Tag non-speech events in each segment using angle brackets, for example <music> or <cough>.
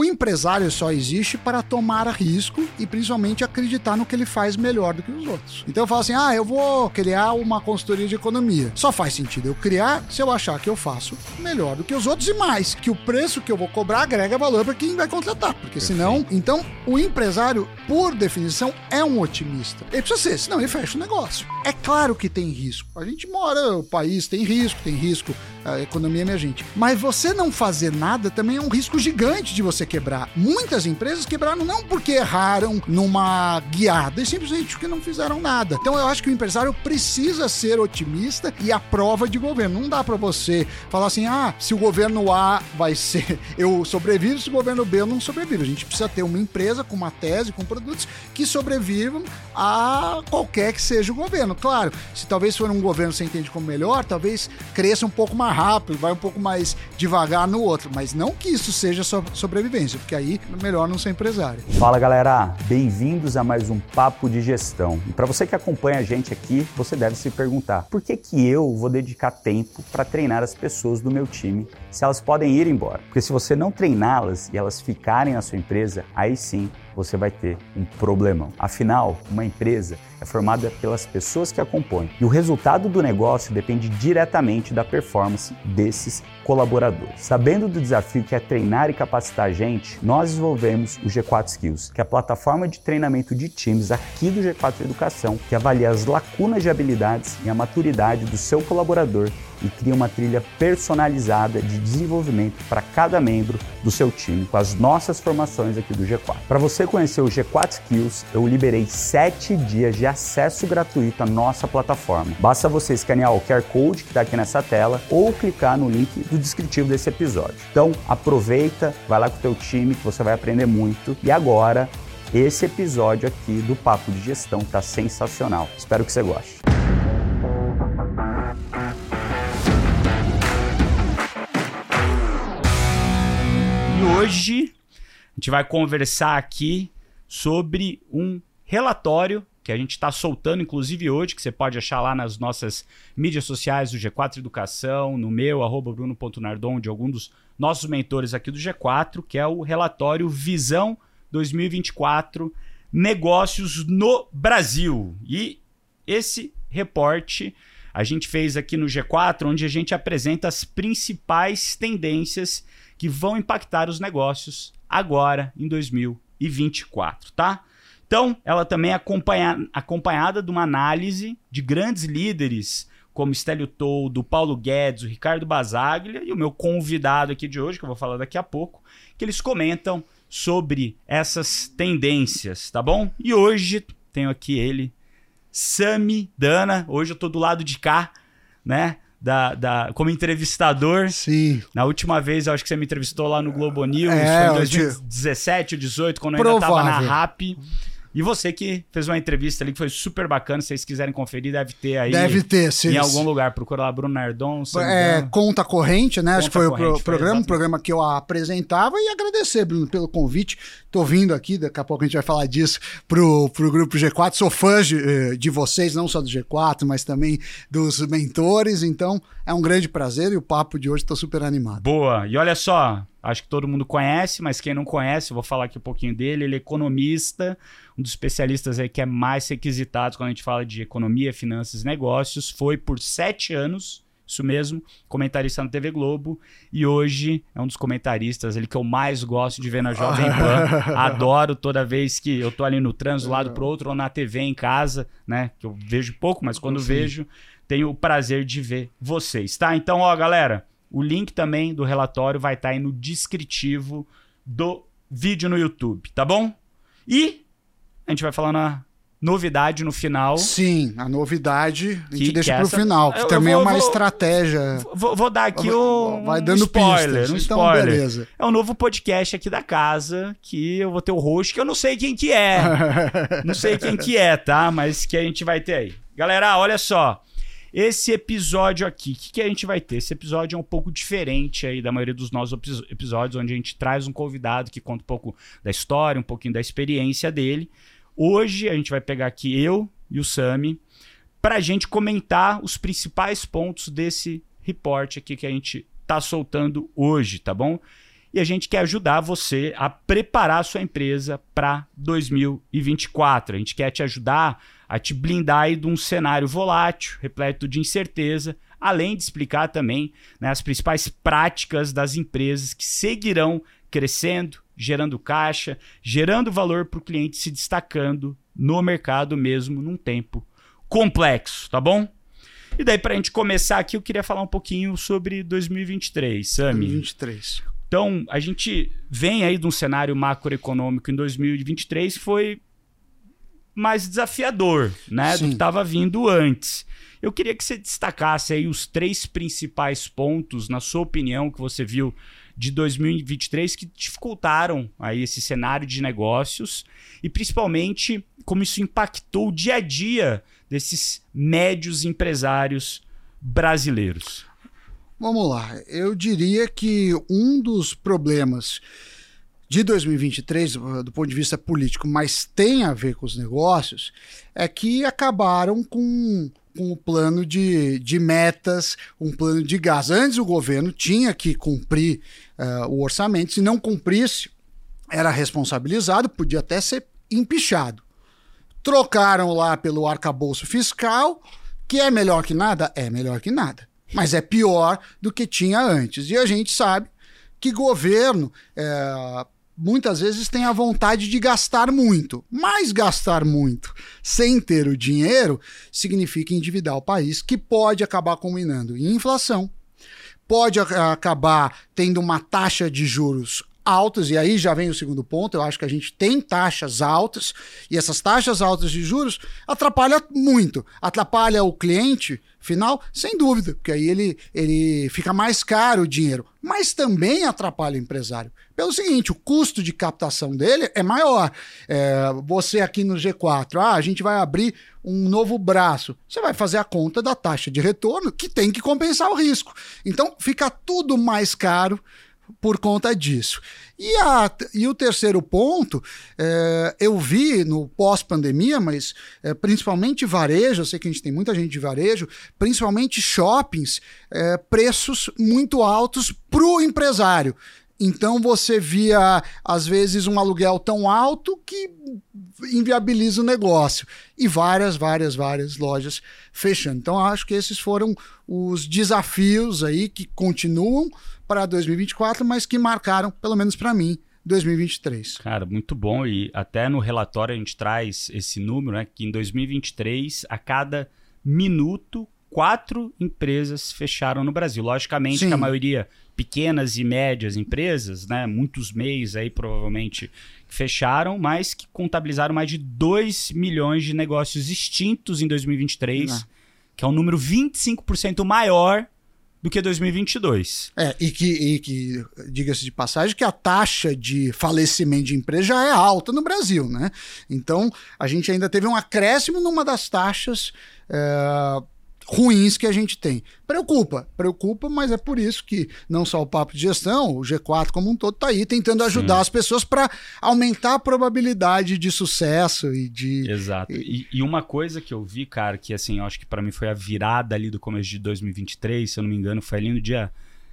O empresário só existe para tomar risco e principalmente acreditar no que ele faz melhor do que os outros. Então eu falo assim: ah, eu vou criar uma consultoria de economia. Só faz sentido eu criar se eu achar que eu faço melhor do que os outros e mais, que o preço que eu vou cobrar agrega valor para quem vai contratar. Porque senão, então, o empresário, por definição, é um otimista. Ele precisa ser, senão ele fecha o negócio. É claro que tem risco. A gente mora, o país tem risco, tem risco a economia emergente. Mas você não fazer nada também é um risco gigante de você quebrar. Muitas empresas quebraram não porque erraram numa guiada, e simplesmente porque não fizeram nada. Então eu acho que o empresário precisa ser otimista e a prova de governo. Não dá para você falar assim: ah, se o governo A vai ser, <laughs> eu sobrevivo, se o governo B eu não sobrevivo. A gente precisa ter uma empresa com uma tese, com produtos que sobrevivam a qualquer que seja o governo. Claro, se talvez for um governo que você entende como melhor, talvez cresça um pouco mais mais rápido, vai um pouco mais devagar no outro, mas não que isso seja so sobrevivência, porque aí é melhor não ser empresário. Fala galera, bem-vindos a mais um Papo de Gestão. E para você que acompanha a gente aqui, você deve se perguntar: por que, que eu vou dedicar tempo para treinar as pessoas do meu time se elas podem ir embora? Porque se você não treiná-las e elas ficarem na sua empresa, aí sim você vai ter um problemão. Afinal, uma empresa é formada pelas pessoas que a compõem e o resultado do negócio depende diretamente da performance desses colaboradores. Sabendo do desafio que é treinar e capacitar a gente, nós desenvolvemos o G4 Skills, que é a plataforma de treinamento de times aqui do G4 Educação, que avalia as lacunas de habilidades e a maturidade do seu colaborador e cria uma trilha personalizada de desenvolvimento para cada membro do seu time com as nossas formações aqui do G4. Para você conhecer o G4 Skills, eu liberei 7 dias de acesso gratuito à nossa plataforma. Basta você escanear o QR Code que está aqui nessa tela ou clicar no link do descritivo desse episódio. Então aproveita, vai lá com o teu time que você vai aprender muito. E agora, esse episódio aqui do Papo de Gestão está sensacional. Espero que você goste. E hoje a gente vai conversar aqui sobre um relatório que a gente está soltando, inclusive hoje, que você pode achar lá nas nossas mídias sociais do G4 Educação, no meu, arroba bruno.nardon, de algum dos nossos mentores aqui do G4, que é o relatório Visão 2024 Negócios no Brasil. E esse reporte a gente fez aqui no G4, onde a gente apresenta as principais tendências que vão impactar os negócios agora em 2024, tá? Então, ela também é acompanha, acompanhada de uma análise de grandes líderes como Stélio Toldo, Paulo Guedes, o Ricardo Basaglia e o meu convidado aqui de hoje, que eu vou falar daqui a pouco, que eles comentam sobre essas tendências, tá bom? E hoje tenho aqui ele, Sami Dana. Hoje eu tô do lado de cá, né? Da, da, como entrevistador. Sim. Na última vez, eu acho que você me entrevistou lá no Globo News, é, foi em 2017 ou 2018, quando eu ainda tava na RAP. E você que fez uma entrevista ali que foi super bacana, se vocês quiserem conferir, deve ter aí. Deve ter, sim. Em algum lugar. Procura lá Bruno Nardon. É, Conta Corrente, né? Conta Acho que foi o pro, programa, um programa que eu apresentava e agradecer, Bruno, pelo convite. Tô vindo aqui, daqui a pouco a gente vai falar disso pro, pro grupo G4. Sou fã de, eh, de vocês, não só do G4, mas também dos mentores. Então, é um grande prazer e o papo de hoje tô super animado. Boa. E olha só, acho que todo mundo conhece, mas quem não conhece, vou falar aqui um pouquinho dele. Ele é economista, um dos especialistas aí que é mais requisitado quando a gente fala de economia, finanças e negócios. Foi por sete anos, isso mesmo, comentarista na TV Globo. E hoje é um dos comentaristas ele que eu mais gosto de ver na Jovem <laughs> Pan. Adoro toda vez que eu tô ali no trânsito, do lado pro outro, ou na TV em casa, né? Que eu vejo pouco, mas quando Sim. vejo, tenho o prazer de ver vocês, tá? Então, ó, galera, o link também do relatório vai estar tá aí no descritivo do vídeo no YouTube, tá bom? E a gente vai falar na novidade no final. Sim, a novidade a gente que, deixa que pro essa... final, que eu, também eu é vou, é uma vou, estratégia. Vou, vou, dar aqui um, vai dando spoiler, pistas. um então, spoiler. Beleza. É um novo podcast aqui da casa que eu vou ter o host que eu não sei quem que é. <laughs> não sei quem que é, tá? Mas que a gente vai ter aí. Galera, olha só. Esse episódio aqui, o que, que, a gente vai ter? Esse episódio é um pouco diferente aí da maioria dos nossos episódios, onde a gente traz um convidado que conta um pouco da história, um pouquinho da experiência dele. Hoje a gente vai pegar aqui eu e o Sami para a gente comentar os principais pontos desse report aqui que a gente tá soltando hoje, tá bom? e a gente quer ajudar você a preparar a sua empresa para 2024. A gente quer te ajudar a te blindar aí de um cenário volátil, repleto de incerteza, além de explicar também né, as principais práticas das empresas que seguirão crescendo, gerando caixa, gerando valor para o cliente, se destacando no mercado mesmo num tempo complexo, tá bom? E daí, para a gente começar aqui, eu queria falar um pouquinho sobre 2023, Sami. 2023. Então, a gente vem aí de um cenário macroeconômico em 2023 que foi mais desafiador, né, Sim. do que estava vindo antes. Eu queria que você destacasse aí os três principais pontos, na sua opinião, que você viu de 2023 que dificultaram aí esse cenário de negócios e principalmente como isso impactou o dia a dia desses médios empresários brasileiros. Vamos lá. Eu diria que um dos problemas de 2023, do ponto de vista político, mas tem a ver com os negócios, é que acabaram com, com o plano de, de metas, um plano de gás. Antes o governo tinha que cumprir uh, o orçamento, se não cumprisse, era responsabilizado, podia até ser empichado. Trocaram lá pelo arcabouço fiscal, que é melhor que nada? É melhor que nada mas é pior do que tinha antes. E a gente sabe que governo é, muitas vezes tem a vontade de gastar muito, mas gastar muito sem ter o dinheiro significa endividar o país, que pode acabar combinando em inflação, pode acabar tendo uma taxa de juros altas, e aí já vem o segundo ponto. Eu acho que a gente tem taxas altas, e essas taxas altas de juros atrapalham muito. Atrapalha o cliente final, sem dúvida, porque aí ele, ele fica mais caro o dinheiro, mas também atrapalha o empresário. Pelo seguinte, o custo de captação dele é maior. É, você aqui no G4, ah, a gente vai abrir um novo braço. Você vai fazer a conta da taxa de retorno que tem que compensar o risco. Então fica tudo mais caro por conta disso. E, a, e o terceiro ponto, é, eu vi no pós-pandemia, mas é, principalmente varejo, eu sei que a gente tem muita gente de varejo, principalmente shoppings, é, preços muito altos para o empresário. Então você via, às vezes, um aluguel tão alto que inviabiliza o negócio. E várias, várias, várias lojas fechando. Então, acho que esses foram os desafios aí que continuam para 2024, mas que marcaram, pelo menos para mim, 2023. Cara, muito bom. E até no relatório a gente traz esse número, né? Que em 2023, a cada minuto, quatro empresas fecharam no Brasil. Logicamente Sim. que a maioria pequenas e médias empresas, né? Muitos meios aí provavelmente fecharam, mas que contabilizaram mais de 2 milhões de negócios extintos em 2023, Não. que é um número 25% maior do que 2022. É, e que, e que diga-se de passagem, que a taxa de falecimento de empresa já é alta no Brasil, né? Então, a gente ainda teve um acréscimo numa das taxas. É ruins que a gente tem. Preocupa, preocupa, mas é por isso que não só o Papo de Gestão, o G4 como um todo está aí tentando ajudar Sim. as pessoas para aumentar a probabilidade de sucesso e de. Exato. E, e, uma coisa que eu vi, cara, que assim, eu acho que para mim foi a virada ali do começo de 2023, se eu não me engano, foi ali no dia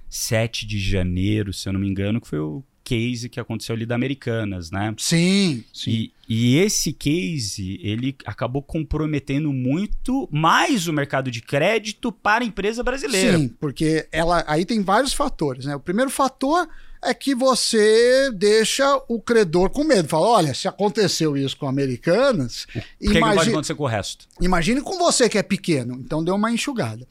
7 de janeiro, se eu não me engano, que foi o case que aconteceu ali da Americanas, né? Sim, sim. E, e, esse case, ele acabou comprometendo muito mais o mercado de crédito para a empresa brasileira. Sim, porque ela aí tem vários fatores, né? O primeiro fator é que você deixa o credor com medo. Fala, olha, se aconteceu isso com Americanas... O que, imagi... que pode acontecer com o resto? Imagine com você que é pequeno. Então deu uma enxugada.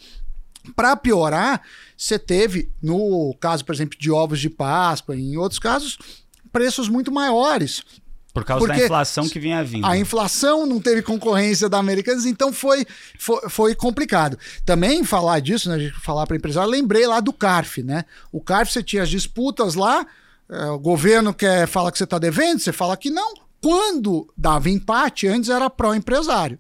Para piorar, você teve, no caso, por exemplo, de ovos de Páscoa, em outros casos, preços muito maiores. Por causa da inflação que vinha vindo. A inflação não teve concorrência da Americanas, então foi, foi, foi complicado. Também falar disso, né, falar para empresário, lembrei lá do CARF, né? O CARF você tinha as disputas lá, é, o governo quer fala que você está devendo, você fala que não. Quando dava empate, antes era pró-empresário.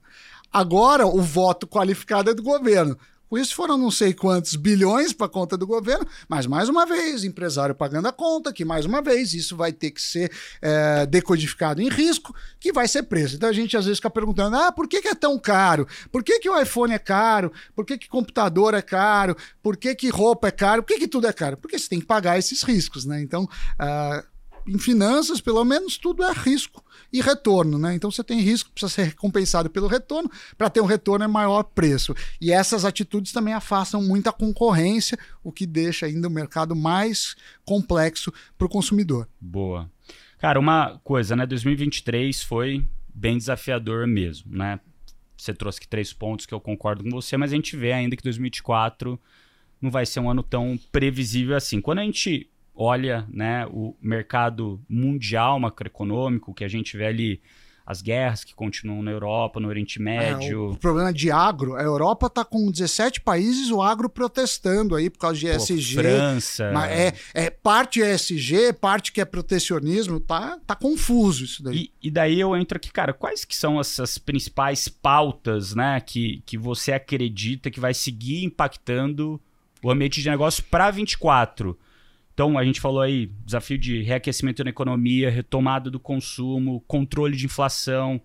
Agora o voto qualificado é do governo Com isso foram não sei quantos bilhões para conta do governo, mas mais uma vez, empresário pagando a conta, que mais uma vez isso vai ter que ser é, decodificado em risco, que vai ser preso. Então a gente às vezes fica perguntando: ah, por que, que é tão caro? Por que, que o iPhone é caro? Por que, que computador é caro? Por que, que roupa é caro? Por que, que tudo é caro? Porque você tem que pagar esses riscos, né? Então. Uh, em finanças, pelo menos, tudo é risco e retorno, né? Então você tem risco, precisa ser recompensado pelo retorno. Para ter um retorno é maior preço. E essas atitudes também afastam muita concorrência, o que deixa ainda o mercado mais complexo para o consumidor. Boa. Cara, uma coisa, né? 2023 foi bem desafiador mesmo, né? Você trouxe aqui três pontos que eu concordo com você, mas a gente vê ainda que 2024 não vai ser um ano tão previsível assim. Quando a gente olha né, o mercado mundial macroeconômico, que a gente vê ali as guerras que continuam na Europa, no Oriente Médio. É, o problema de agro, a Europa está com 17 países, o agro protestando aí por causa de ESG. França. É, é parte ESG, parte que é protecionismo, tá, tá confuso isso daí. E, e daí eu entro aqui, cara, quais que são essas principais pautas, né, que, que você acredita que vai seguir impactando o ambiente de negócio para 24? Então, a gente falou aí, desafio de reaquecimento na economia, retomada do consumo, controle de inflação,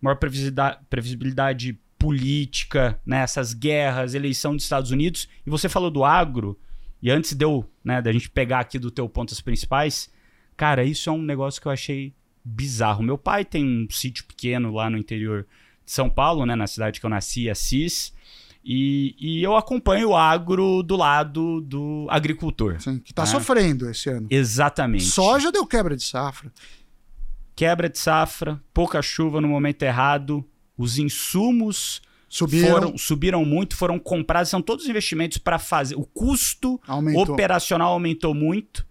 maior previsibilidade, previsibilidade política, né, essas guerras, eleição dos Estados Unidos. E você falou do agro, e antes deu, né, da gente pegar aqui do teu ponto as principais, cara, isso é um negócio que eu achei bizarro. Meu pai tem um sítio pequeno lá no interior de São Paulo, né, na cidade que eu nasci, Assis. E, e, eu acompanho o agro do lado do agricultor. Sim, que está né? sofrendo esse ano. Exatamente. Soja deu quebra de safra. Quebra de safra, pouca chuva no momento errado, os insumos subiram, foram, subiram muito, foram comprados, são todos investimentos para fazer. O custo aumentou. operacional aumentou muito.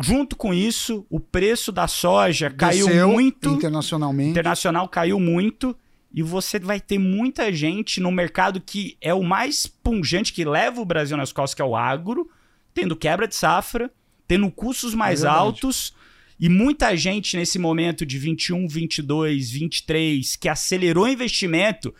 Junto com isso, o preço da soja Desceu caiu muito. Internacionalmente. Internacional caiu muito e você vai ter muita gente no mercado que é o mais pungente, que leva o Brasil nas costas, que é o agro, tendo quebra de safra, tendo custos mais é altos. E muita gente nesse momento de 21, 22, 23, que acelerou investimento,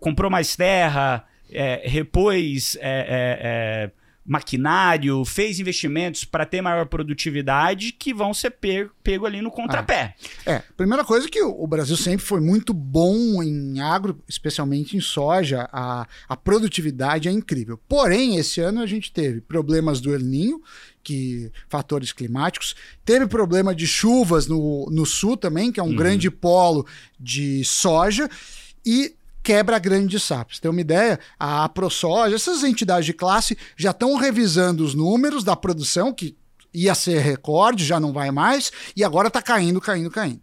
comprou mais terra, é, repôs é, é, é maquinário, fez investimentos para ter maior produtividade que vão ser pego, pego ali no contrapé. Ah, é, primeira coisa que o Brasil sempre foi muito bom em agro, especialmente em soja, a, a produtividade é incrível. Porém, esse ano a gente teve problemas do El Ninho, que fatores climáticos. Teve problema de chuvas no, no sul também, que é um uhum. grande polo de soja. E quebra grande de sapos. Tem uma ideia? A ProSoja, essas entidades de classe já estão revisando os números da produção, que ia ser recorde, já não vai mais, e agora está caindo, caindo, caindo.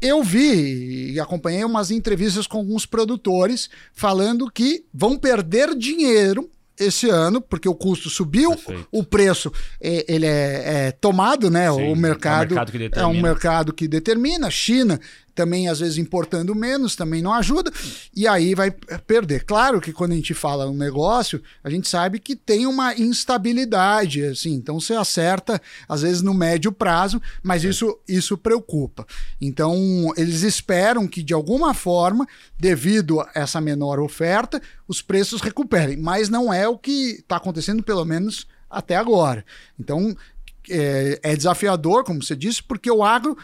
Eu vi e acompanhei umas entrevistas com alguns produtores falando que vão perder dinheiro esse ano, porque o custo subiu, Perfeito. o preço é, ele é, é tomado, né? Sim, o mercado, é, um mercado é um mercado que determina. China também às vezes importando menos, também não ajuda, e aí vai perder. Claro que quando a gente fala um negócio, a gente sabe que tem uma instabilidade, assim, então você acerta às vezes no médio prazo, mas isso, isso preocupa. Então eles esperam que de alguma forma, devido a essa menor oferta, os preços recuperem, mas não é o que está acontecendo, pelo menos até agora. Então é, é, desafiador, como você disse, porque o agro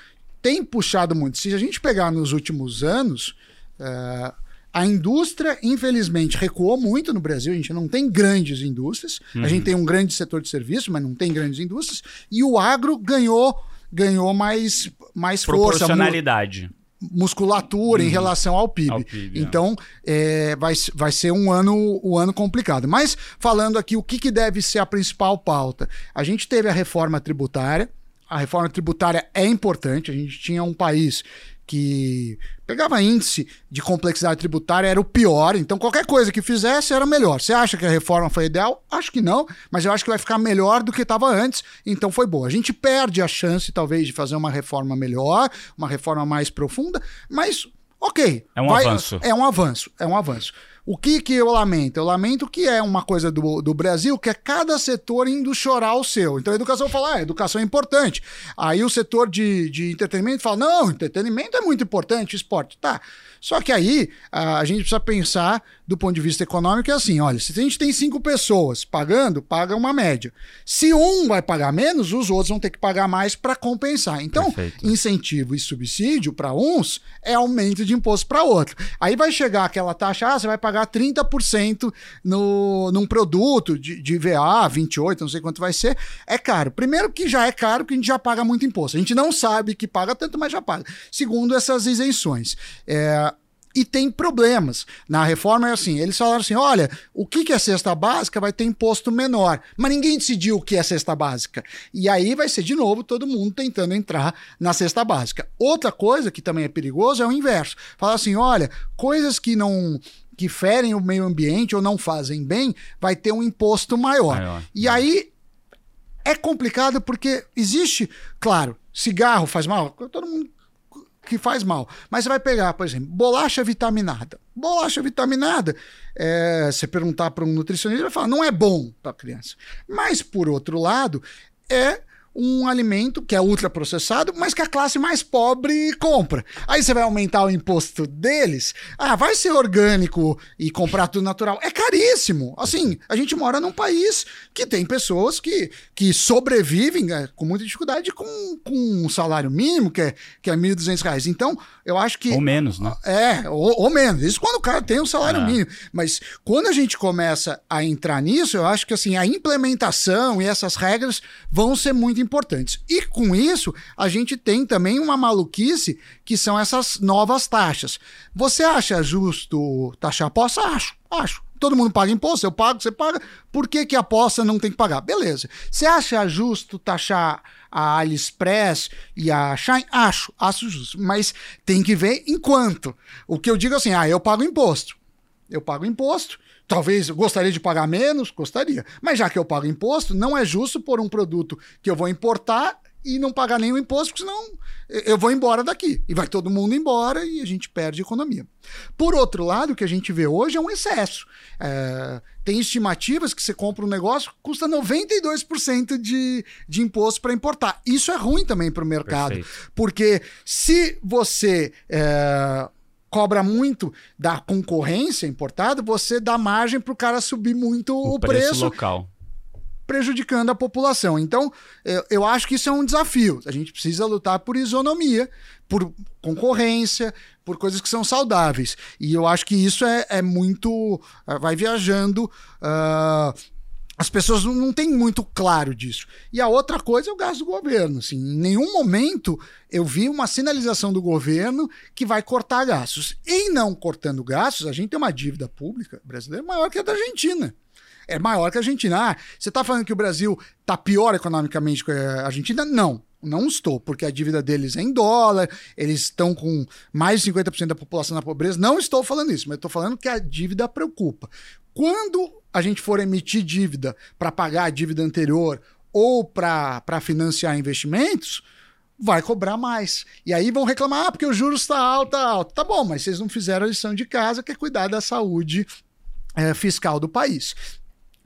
tem puxado muito. Se a gente pegar nos últimos anos, uh, a indústria, infelizmente, recuou muito no Brasil. A gente não tem grandes indústrias. Uhum. A gente tem um grande setor de serviço, mas não tem grandes indústrias. E o agro ganhou ganhou mais, mais força. Proporcionalidade. Musculatura uhum. em relação ao PIB. Ao PIB é. então, é. É, vai, vai ser um ano, um ano complicado. Mas, falando aqui, o que, que deve ser a principal pauta? A gente teve a reforma tributária, a reforma tributária é importante. A gente tinha um país que pegava índice de complexidade tributária, era o pior. Então, qualquer coisa que fizesse era melhor. Você acha que a reforma foi ideal? Acho que não, mas eu acho que vai ficar melhor do que estava antes. Então, foi boa. A gente perde a chance, talvez, de fazer uma reforma melhor, uma reforma mais profunda, mas ok. É um vai, avanço. É um avanço, é um avanço. O que que eu lamento? Eu lamento que é uma coisa do, do Brasil que é cada setor indo chorar o seu. Então a educação fala, ah, educação é importante. Aí o setor de, de entretenimento fala, não, entretenimento é muito importante, esporte. Tá. Só que aí a, a gente precisa pensar do ponto de vista econômico é assim: olha, se a gente tem cinco pessoas pagando, paga uma média. Se um vai pagar menos, os outros vão ter que pagar mais para compensar. Então, Perfeito. incentivo e subsídio para uns é aumento de imposto para outro. Aí vai chegar aquela taxa, ah, você vai pagar 30% no, num produto de, de VA, 28, não sei quanto vai ser. É caro. Primeiro que já é caro, porque a gente já paga muito imposto. A gente não sabe que paga tanto, mas já paga. Segundo, essas isenções. É, e tem problemas. Na reforma é assim: eles falaram assim: olha, o que é cesta básica vai ter imposto menor, mas ninguém decidiu o que é cesta básica. E aí vai ser de novo todo mundo tentando entrar na cesta básica. Outra coisa que também é perigoso é o inverso: falar assim, olha, coisas que não que ferem o meio ambiente ou não fazem bem, vai ter um imposto maior. maior. E aí é complicado porque existe, claro, cigarro faz mal, todo mundo que faz mal. Mas você vai pegar, por exemplo, bolacha vitaminada. Bolacha vitaminada, é, você perguntar para um nutricionista, ele vai falar, não é bom para a criança. Mas, por outro lado, é um alimento que é ultraprocessado, mas que a classe mais pobre compra. Aí você vai aumentar o imposto deles. Ah, vai ser orgânico e comprar tudo natural. É caríssimo. Assim, a gente mora num país que tem pessoas que, que sobrevivem né, com muita dificuldade com, com um salário mínimo, que é, que é 1.200 reais. Então, eu acho que. Ou menos, né? É, ou, ou menos. Isso quando o cara tem um salário é. mínimo. Mas quando a gente começa a entrar nisso, eu acho que assim, a implementação e essas regras vão ser muito importantes. E com isso, a gente tem também uma maluquice que são essas novas taxas. Você acha justo taxar aposta? Acho, acho. Todo mundo paga imposto, eu pago, você paga. Por que, que a aposta não tem que pagar? Beleza. Você acha justo taxar a AliExpress e a Shine? Acho, acho justo. Mas tem que ver enquanto. O que eu digo assim, ah, eu pago imposto. Eu pago imposto Talvez gostaria de pagar menos, gostaria. Mas já que eu pago imposto, não é justo por um produto que eu vou importar e não pagar nenhum imposto, porque senão eu vou embora daqui. E vai todo mundo embora e a gente perde economia. Por outro lado, o que a gente vê hoje é um excesso. É, tem estimativas que você compra um negócio custa 92% de, de imposto para importar. Isso é ruim também para o mercado. Perfeito. Porque se você. É, cobra muito da concorrência importada, você dá margem para o cara subir muito o, o preço, preço local prejudicando a população. Então, eu, eu, acho que isso é um desafio. A gente precisa lutar por isonomia, por concorrência, por coisas que são saudáveis. E eu acho que isso é, é muito. vai viajando. Uh, as pessoas não têm muito claro disso. E a outra coisa é o gasto do governo. Assim, em nenhum momento eu vi uma sinalização do governo que vai cortar gastos. Em não cortando gastos, a gente tem uma dívida pública brasileira maior que a da Argentina. É maior que a Argentina. Ah, você está falando que o Brasil está pior economicamente que a Argentina? Não. Não estou, porque a dívida deles é em dólar, eles estão com mais de 50% da população na pobreza. Não estou falando isso, mas estou falando que a dívida preocupa. Quando a gente for emitir dívida para pagar a dívida anterior ou para financiar investimentos, vai cobrar mais. E aí vão reclamar, ah, porque o juros está alto, tá alto. Tá bom, mas vocês não fizeram a lição de casa, que é cuidar da saúde é, fiscal do país.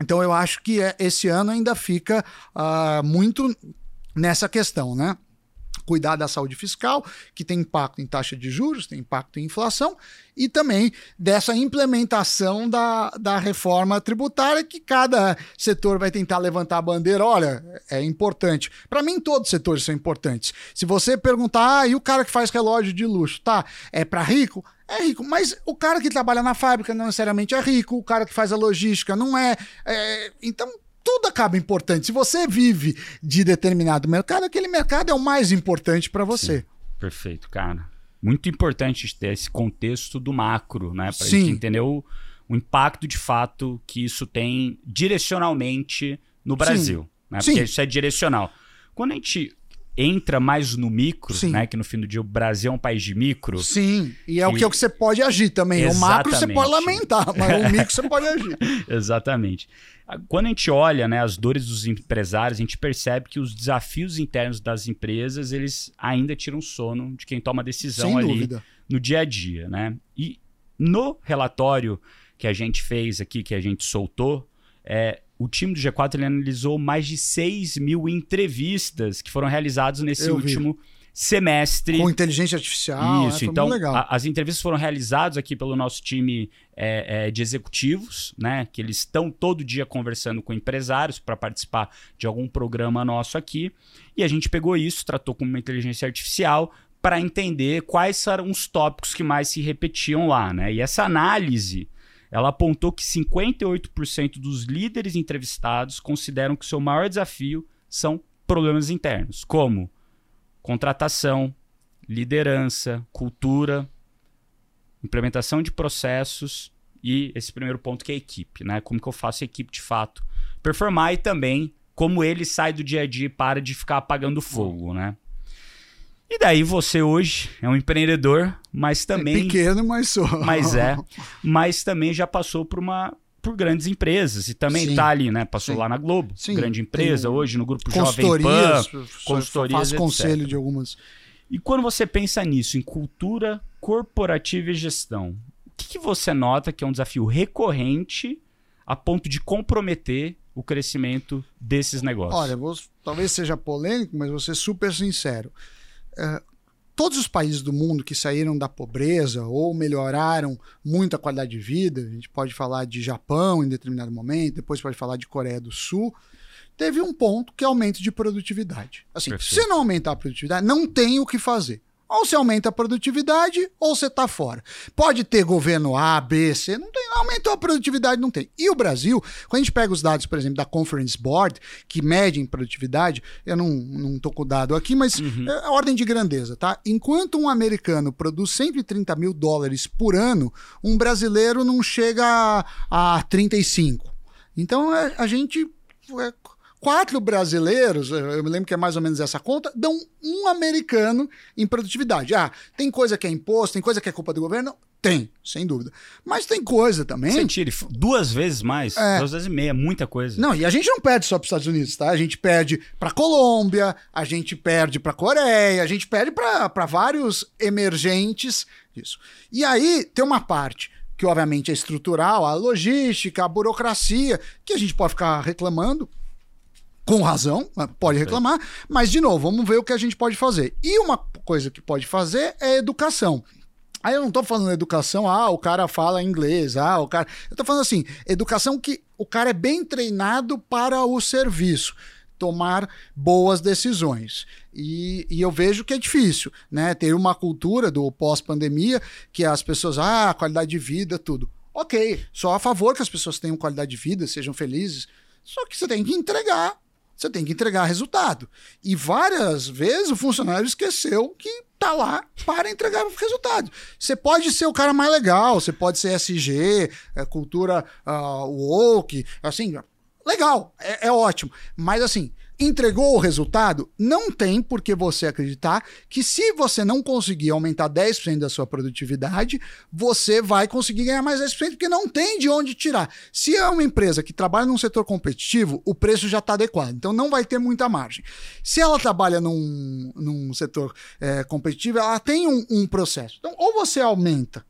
Então eu acho que é, esse ano ainda fica uh, muito nessa questão, né? cuidar da saúde fiscal, que tem impacto em taxa de juros, tem impacto em inflação, e também dessa implementação da, da reforma tributária, que cada setor vai tentar levantar a bandeira. Olha, é importante. Para mim, todos os setores são importantes. Se você perguntar, ah, e o cara que faz relógio de luxo, tá? É para rico? É rico, mas o cara que trabalha na fábrica não necessariamente é rico, o cara que faz a logística não é. é então, tudo acaba importante. Se você vive de determinado mercado, aquele mercado é o mais importante para você. Sim, perfeito, cara. Muito importante ter esse contexto do macro, né? Para gente entender o, o, impacto de fato que isso tem direcionalmente no Brasil. Sim. Né? Porque Sim. isso é direcional. Quando a gente entra mais no micro, Sim. né? Que no fim do dia o Brasil é um país de micro. Sim, e é o que, é o que você pode agir também. Exatamente. O macro você pode lamentar, mas o micro você pode agir. <laughs> Exatamente. Quando a gente olha né, as dores dos empresários, a gente percebe que os desafios internos das empresas, eles ainda tiram sono de quem toma decisão Sem ali dúvida. no dia a dia, né? E no relatório que a gente fez aqui, que a gente soltou, é, o time do G4 ele analisou mais de 6 mil entrevistas que foram realizadas nesse Eu último semestre. Com inteligência artificial. Isso? Foi então as entrevistas foram realizadas aqui pelo nosso time é, é, de executivos, né? Que eles estão todo dia conversando com empresários para participar de algum programa nosso aqui. E a gente pegou isso, tratou com uma inteligência artificial para entender quais eram os tópicos que mais se repetiam lá, né? E essa análise ela apontou que 58% dos líderes entrevistados consideram que o seu maior desafio são problemas internos, como contratação, liderança, cultura, implementação de processos e esse primeiro ponto que é a equipe, né? Como que eu faço a equipe de fato performar e também como ele sai do dia a dia e para de ficar apagando fogo, né? E daí você hoje é um empreendedor, mas também Pequeno, mas sou. mas é, <laughs> mas também já passou por uma por grandes empresas e também Sim. tá ali, né? Passou Sim. lá na Globo, Sim, grande empresa tem hoje no grupo Jovem. Pan. consultorias, Faço etc. conselho de algumas. E quando você pensa nisso, em cultura corporativa e gestão, o que, que você nota que é um desafio recorrente a ponto de comprometer o crescimento desses negócios? Olha, vou, talvez seja polêmico, mas vou ser super sincero. É, todos os países do mundo que saíram da pobreza ou melhoraram muito a qualidade de vida, a gente pode falar de Japão em determinado momento, depois pode falar de Coreia do Sul, teve um ponto que é aumento de produtividade. Assim, Perfeito. se não aumentar a produtividade, não tem o que fazer. Ou você aumenta a produtividade, ou você está fora. Pode ter governo A, B, C, não tem. Aumentou a produtividade, não tem. E o Brasil, quando a gente pega os dados, por exemplo, da Conference Board, que medem produtividade, eu não, não tô com o dado aqui, mas é a ordem de grandeza, tá? Enquanto um americano produz 130 mil dólares por ano, um brasileiro não chega a, a 35. Então é, a gente. é, quatro brasileiros, eu me lembro que é mais ou menos essa conta, dão um americano em produtividade. Ah, tem coisa que é imposto, tem coisa que é culpa do governo? Tem, sem dúvida. Mas tem coisa também. Você tire duas vezes mais, É. duas vezes e meia, muita coisa. Não, e a gente não perde só para os Estados Unidos, tá? A gente perde para Colômbia, a gente perde para Coreia, a gente perde para vários emergentes disso. E aí tem uma parte que obviamente é estrutural, a logística, a burocracia, que a gente pode ficar reclamando com razão, né? pode reclamar, mas de novo, vamos ver o que a gente pode fazer. E uma coisa que pode fazer é educação. Aí eu não tô falando educação, ah, o cara fala inglês, ah, o cara. Eu tô falando assim, educação que o cara é bem treinado para o serviço, tomar boas decisões. E, e eu vejo que é difícil, né? Ter uma cultura do pós-pandemia que as pessoas, ah, qualidade de vida, tudo. Ok, só a favor que as pessoas tenham qualidade de vida, sejam felizes. Só que você tem que entregar você tem que entregar resultado. E várias vezes o funcionário esqueceu que tá lá para entregar resultado. Você pode ser o cara mais legal, você pode ser SG, é, cultura uh, woke, assim, legal, é, é ótimo. Mas assim, entregou o resultado, não tem por que você acreditar que se você não conseguir aumentar 10% da sua produtividade, você vai conseguir ganhar mais 10%, porque não tem de onde tirar. Se é uma empresa que trabalha num setor competitivo, o preço já está adequado, então não vai ter muita margem. Se ela trabalha num, num setor é, competitivo, ela tem um, um processo. Então, ou você aumenta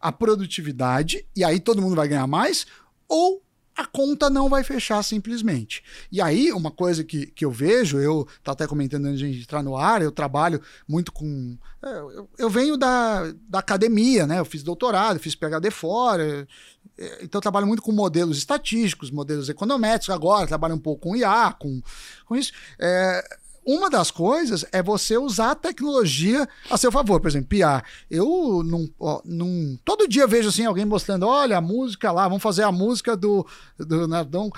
a produtividade, e aí todo mundo vai ganhar mais, ou a conta não vai fechar simplesmente. E aí, uma coisa que, que eu vejo, eu tá até comentando antes de entrar no ar, eu trabalho muito com. é, Eu, eu venho da, da academia, né? Eu fiz doutorado, fiz PhD fora. é, Então, eu trabalho muito com modelos estatísticos, modelos econométricos, agora trabalho um pouco com IA, com, com isso. É, uma das coisas é você usar a tecnologia a seu favor. Por exemplo, PR. Eu não, ó, não. Todo dia vejo assim alguém mostrando: olha, a música lá, vamos fazer a música do. do Nardão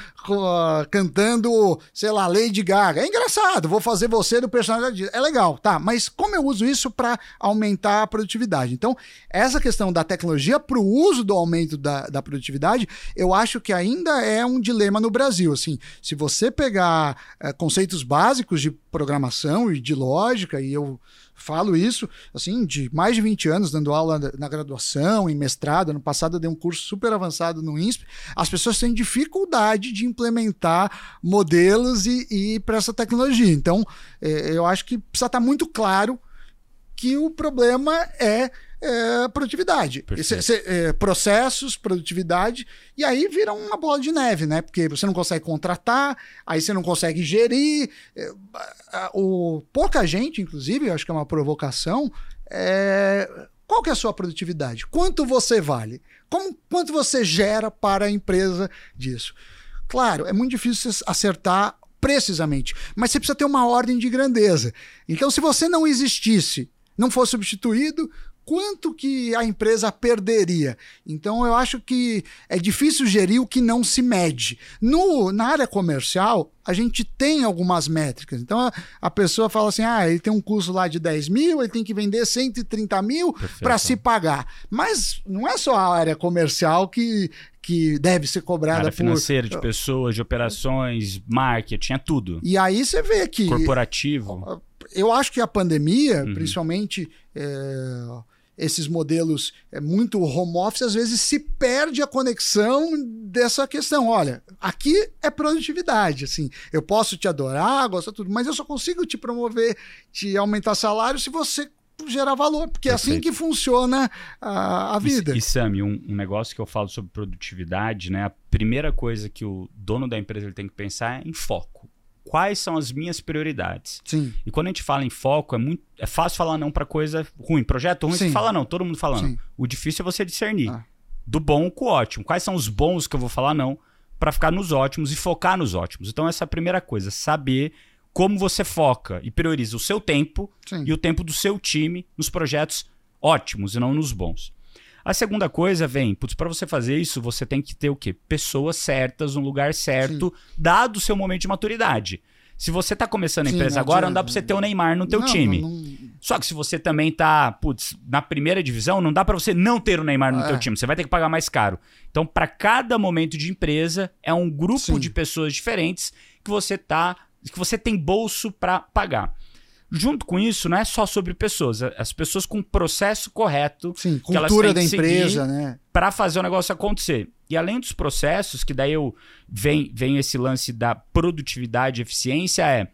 cantando, sei lá, Lady Gaga. É engraçado, vou fazer você do personagem. É legal, tá. Mas como eu uso isso para aumentar a produtividade? Então, essa questão da tecnologia para o uso do aumento da, da produtividade, eu acho que ainda é um dilema no Brasil. Assim, se você pegar é, conceitos básicos de programação e de lógica, e eu falo isso, assim, de mais de 20 anos dando aula na graduação, em mestrado. Ano passado eu dei um curso super avançado no INSPE. As pessoas têm dificuldade de implementar modelos e, e para essa tecnologia. Então, é, eu acho que precisa estar muito claro que o problema é é, produtividade. Cê, cê, é, processos, produtividade, e aí vira uma bola de neve, né? Porque você não consegue contratar, aí você não consegue gerir. É, o, pouca gente, inclusive, eu acho que é uma provocação, é, qual que é a sua produtividade? Quanto você vale? Como, quanto você gera para a empresa disso? Claro, é muito difícil acertar precisamente, mas você precisa ter uma ordem de grandeza. Então, se você não existisse, não fosse substituído, quanto que a empresa perderia. Então eu acho que é difícil gerir o que não se mede. No, na área comercial, a gente tem algumas métricas. Então a, a pessoa fala assim: ah, ele tem um custo lá de 10 mil, ele tem que vender 130 mil para se pagar. Mas não é só a área comercial que, que deve ser cobrada por... financeira, de pessoas, de operações, marketing, é tudo. E aí você vê que... Corporativo. Eu acho que a pandemia, uhum. principalmente... É esses modelos é muito home office, às vezes se perde a conexão dessa questão. Olha, aqui é produtividade, assim, eu posso te adorar, gostar tudo, mas eu só consigo te promover, te aumentar salário se você gerar valor, porque Perfeito. é assim que funciona a, a vida. E, e Sami, um, um, negócio que eu falo sobre produtividade, né? A primeira coisa que o dono da empresa ele tem que pensar é em foco quais são as minhas prioridades. Sim. E quando a gente fala em foco, é muito é fácil falar não para coisa ruim. Projeto ruim, Sim. você fala não, todo mundo falando. Sim. O difícil é você discernir ah. do bom com o ótimo. Quais são os bons que eu vou falar não para ficar nos ótimos e focar nos ótimos. Então essa é a primeira coisa, saber como você foca e prioriza o seu tempo Sim. e o tempo do seu time nos projetos ótimos e não nos bons. A segunda coisa vem, putz, para você fazer isso, você tem que ter o quê? Pessoas certas, no lugar certo, Sim. dado o seu momento de maturidade. Se você está começando a empresa Sim, agora, não dá para você ter o Neymar no teu não, time. Não, não... Só que se você também tá, putz, na primeira divisão, não dá para você não ter o Neymar no é. teu time. Você vai ter que pagar mais caro. Então, para cada momento de empresa, é um grupo Sim. de pessoas diferentes que você tá, que você tem bolso para pagar. Junto com isso, não é só sobre pessoas, é as pessoas com o processo correto Sim, cultura da empresa, né? Para fazer o negócio acontecer. E além dos processos, que daí eu vem, vem esse lance da produtividade e eficiência, é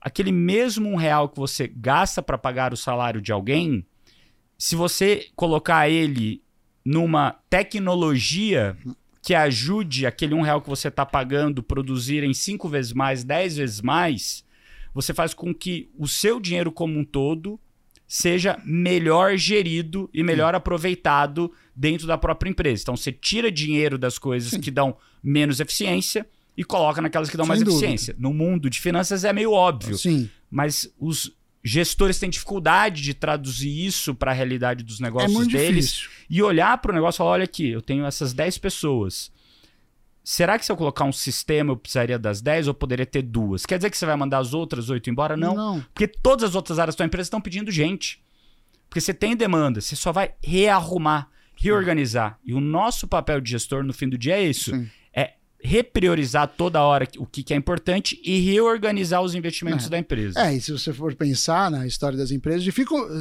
aquele mesmo um real que você gasta para pagar o salário de alguém, se você colocar ele numa tecnologia que ajude aquele um real que você está pagando produzir em cinco vezes mais, dez vezes mais, você faz com que o seu dinheiro como um todo seja melhor gerido e melhor Sim. aproveitado dentro da própria empresa. Então você tira dinheiro das coisas Sim. que dão menos eficiência e coloca naquelas que dão Sem mais dúvida. eficiência. No mundo de finanças é meio óbvio. Sim. Mas os gestores têm dificuldade de traduzir isso para a realidade dos negócios é deles difícil. e olhar para o negócio e falar: olha aqui, eu tenho essas 10 pessoas. Será que se eu colocar um sistema eu precisaria das 10 ou poderia ter duas? Quer dizer que você vai mandar as outras 8 embora? Não. Não. Porque todas as outras áreas da sua empresa estão pedindo gente. Porque você tem demanda, você só vai rearrumar, reorganizar. E o nosso papel de gestor no fim do dia é isso. Sim repriorizar toda hora o que, é importante e reorganizar os investimentos é. da empresa. É, e se você for pensar na história das empresas,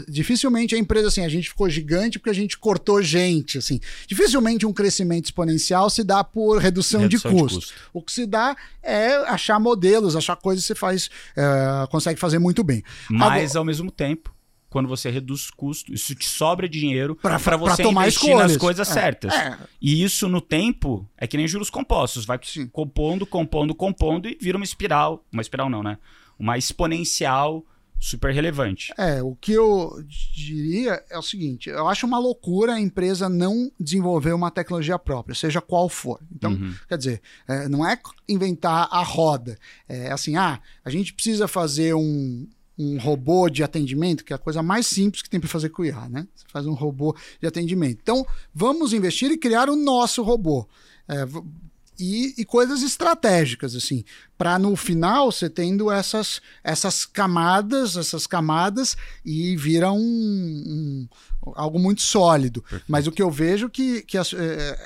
dificilmente a empresa, assim, a gente ficou gigante porque a gente cortou gente, assim. Dificilmente um crescimento exponencial se dá por redução, redução de, custo. de, custo. O que se dá é achar modelos, achar coisas que você faz, é, consegue fazer muito bem. Mas, Agora, ao mesmo tempo, quando você reduz custo, isso te sobra dinheiro para você tomar investir escolhas. nas coisas é, certas. É. E isso no tempo é que nem juros compostos, vai Sim. compondo, compondo, compondo e vira uma espiral, uma espiral não, né? Uma exponencial super relevante. É, o que eu diria é o seguinte, eu acho uma loucura a empresa não desenvolver uma tecnologia própria, seja qual for. Então, uhum. quer dizer, é, não é inventar a roda. É assim, ah, a gente precisa fazer um, um robô de atendimento, que é a coisa mais simples que tem para fazer com o IA, né? Você faz um robô de atendimento. Então, vamos investir e criar o nosso robô. É, e, e, coisas estratégicas, assim, para no final você tendo essas, essas camadas, essas camadas e vira um, um algo muito sólido. Perfeito. Mas o que eu vejo que, que é,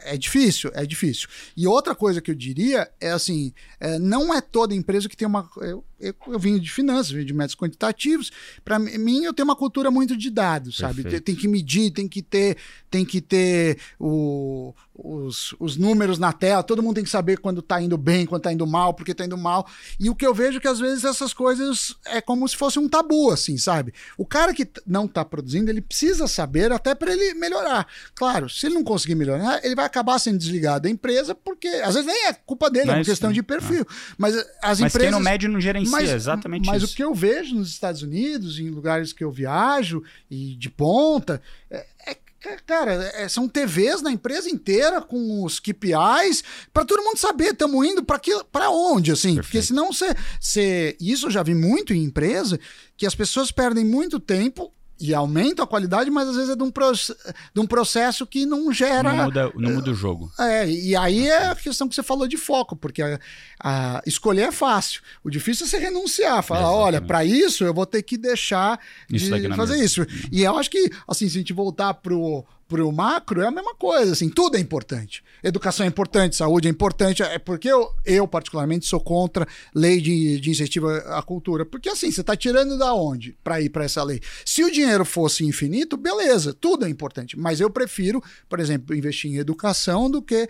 é, difícil, é difícil. E outra coisa que eu diria é assim, é, não é toda empresa que tem uma. Eu, eu, eu vim de finanças, vim de métodos quantitativos. Para mim, eu tenho uma cultura muito de dados, sabe? Tem, tem, que medir, tem que ter, tem que ter o, os, os números na tela, todo mundo tem que saber quando está indo bem, quando está indo mal, porque está indo mal. E o que eu vejo é que às vezes essas coisas é como se fosse um tabu, assim, sabe? O cara que não está produzindo, ele precisa saber até para ele melhorar. Claro, se ele não conseguir melhorar, ele vai acabar sendo desligado da empresa, porque às vezes nem é culpa dele, mas, é uma questão de perfil. Mas as mas empresas. Quem não mede não gerencia, mas, exatamente mas isso. Mas o que eu vejo nos Estados Unidos, em lugares que eu viajo e de ponta, é, é Cara, é, são TVs na empresa inteira com os KPIs para todo mundo saber estamos indo para onde, assim, Perfeito. porque senão você, isso eu já vi muito em empresa que as pessoas perdem muito tempo e aumenta a qualidade, mas às vezes é de um, de um processo que não gera. Não muda, não muda o jogo. É, e aí é a questão que você falou de foco, porque a, a escolher é fácil. O difícil é você renunciar, falar: Exatamente. olha, para isso eu vou ter que deixar isso de fazer isso. E eu acho que, assim, se a gente voltar pro para o macro é a mesma coisa, assim, tudo é importante. Educação é importante, saúde é importante, é porque eu, eu particularmente sou contra lei de, de incentivo à cultura, porque assim, você está tirando da onde para ir para essa lei? Se o dinheiro fosse infinito, beleza, tudo é importante, mas eu prefiro, por exemplo, investir em educação do que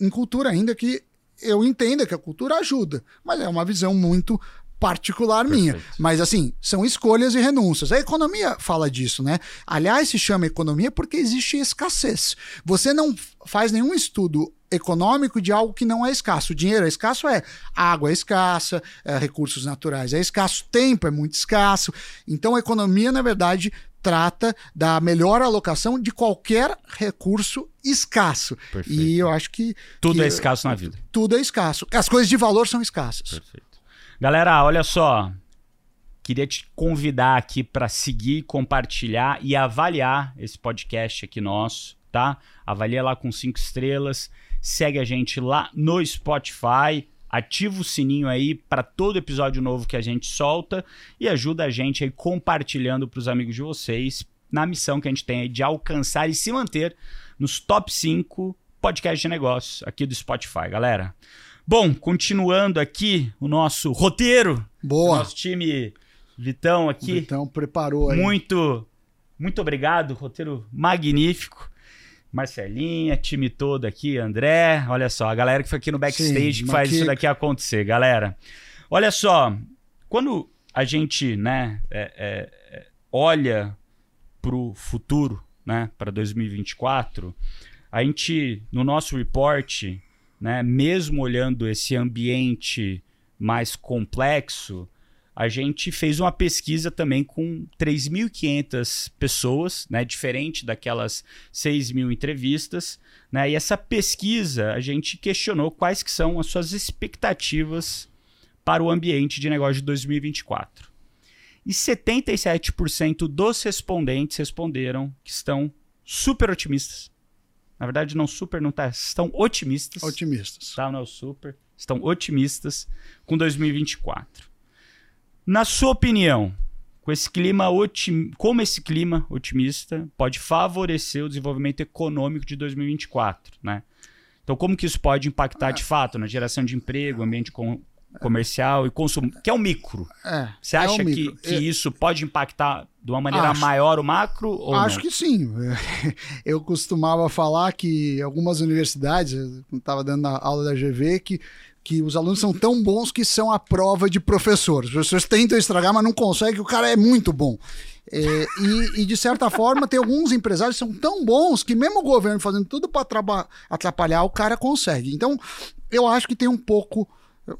em cultura, ainda que eu entenda que a cultura ajuda, mas é uma visão muito particular Perfeito. minha. Mas assim, são escolhas e renúncias. A economia fala disso, né? Aliás, se chama economia porque existe escassez. Você não faz nenhum estudo econômico de algo que não é escasso. O dinheiro é escasso, é água é escassa, é, recursos naturais é escasso, tempo é muito escasso. Então a economia, na verdade, trata da melhor alocação de qualquer recurso escasso. Perfeito. E eu acho que. Tudo que, é escasso na vida. Tudo é escasso. As coisas de valor são escassas. Perfeito. Galera, olha só. Queria te convidar aqui para seguir, compartilhar e avaliar esse podcast aqui nosso, tá? Avalia lá com cinco estrelas. Segue a gente lá no Spotify. Ativa o sininho aí para todo episódio novo que a gente solta e ajuda a gente aí compartilhando para os amigos de vocês na missão que a gente tem aí de alcançar e se manter nos top 5 podcasts de negócios aqui do Spotify, galera. Bom, continuando aqui o nosso roteiro. Boa. Nosso time Vitão aqui. Vitão preparou aí. Muito, muito obrigado. Roteiro magnífico. Marcelinha, time todo aqui, André. Olha só, a galera que foi aqui no backstage Sim, que faz isso daqui acontecer, galera. Olha só, quando a gente, né, é, é, é olha para o futuro, né, para 2024, a gente, no nosso report, né, mesmo olhando esse ambiente mais complexo, a gente fez uma pesquisa também com 3.500 pessoas, né, diferente daquelas 6 mil entrevistas. Né, e essa pesquisa a gente questionou quais que são as suas expectativas para o ambiente de negócio de 2024. E 77% dos respondentes responderam que estão super otimistas na verdade, não super, não tá. Estão otimistas. Otimistas. Tá, não é o super. Estão otimistas com 2024. Na sua opinião, com esse clima otim... como esse clima otimista pode favorecer o desenvolvimento econômico de 2024, né? Então, como que isso pode impactar de fato na geração de emprego, ambiente comercial e consumo, que é o micro. É, Você acha é que, que é... isso pode impactar de uma maneira acho, maior o macro? Ou acho não? que sim. <laughs> Eu costumava falar que algumas universidades, estava dando a aula da GV, que que os alunos são tão bons que são a prova de professores. Os professores tentam estragar, mas não conseguem, o cara é muito bom. É, e, e, de certa forma, tem alguns empresários que são tão bons que, mesmo o governo fazendo tudo para atrapalhar, o cara consegue. Então, eu acho que tem um pouco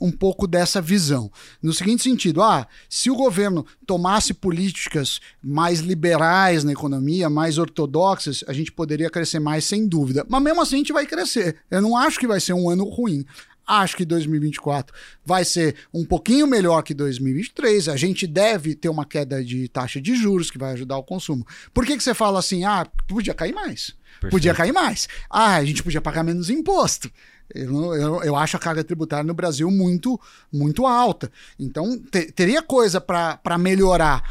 um pouco dessa visão. No seguinte sentido, ah, se o governo tomasse políticas mais liberais na economia, mais ortodoxas, a gente poderia crescer mais sem dúvida. Mas mesmo assim a gente vai crescer. Eu não acho que vai ser um ano ruim. Acho que 2024 vai ser um pouquinho melhor que 2023. A gente deve ter uma queda de taxa de juros que vai ajudar o consumo. Por que, que você fala assim, ah, podia cair mais? Perfeito. Podia cair mais. Ah, a gente podia pagar menos imposto. Eu, eu, eu, acho a carga tributária no Brasil muito, muito alta. Então, te, teria coisa para melhorar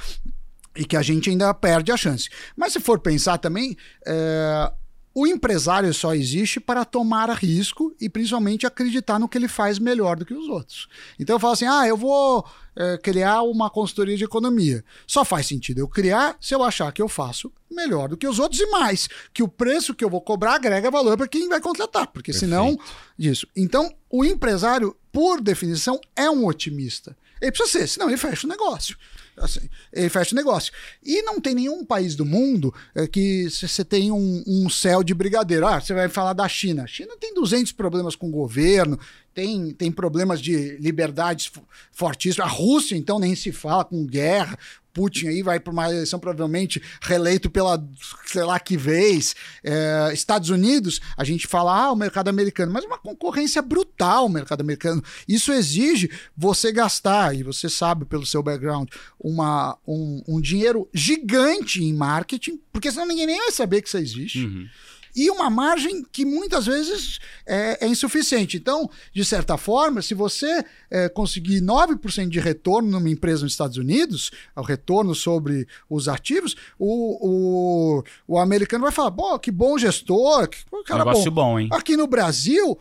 e que a gente ainda perde a chance. Mas se for pensar também, é, o empresário só existe para tomar risco e principalmente acreditar no que ele faz melhor do que os outros. Então eu falo assim: ah, eu vou é, criar uma consultoria de economia. Só faz sentido eu criar se eu achar que eu faço melhor do que os outros e mais, que o preço que eu vou cobrar agrega valor para quem vai contratar, porque Perfeito. senão disso. Então, o empresário, por definição, é um otimista. Ele precisa ser, senão ele fecha o negócio. Assim, ele fecha o negócio. E não tem nenhum país do mundo é, que você tem um, um, céu de brigadeiro. Ah, você vai falar da China. A China tem 200 problemas com o governo, tem, tem problemas de liberdades fortíssimas. A Rússia, então, nem se fala, com guerra. Putin aí vai para uma eleição provavelmente reeleito pela, sei lá que vez. É, Estados Unidos, a gente fala, ah, o mercado americano, mas uma concorrência brutal o mercado americano. Isso exige você gastar, e você sabe pelo seu background, uma, um, um dinheiro gigante em marketing, porque senão ninguém nem vai saber que isso existe. Uhum e uma margem que muitas vezes é, é insuficiente. Então, de certa forma, se você é, conseguir 9% de retorno numa empresa nos Estados Unidos, o retorno sobre os ativos, o, o, o americano vai falar: pô, que bom gestor, que cara Negócio bom. bom, hein? Aqui no Brasil,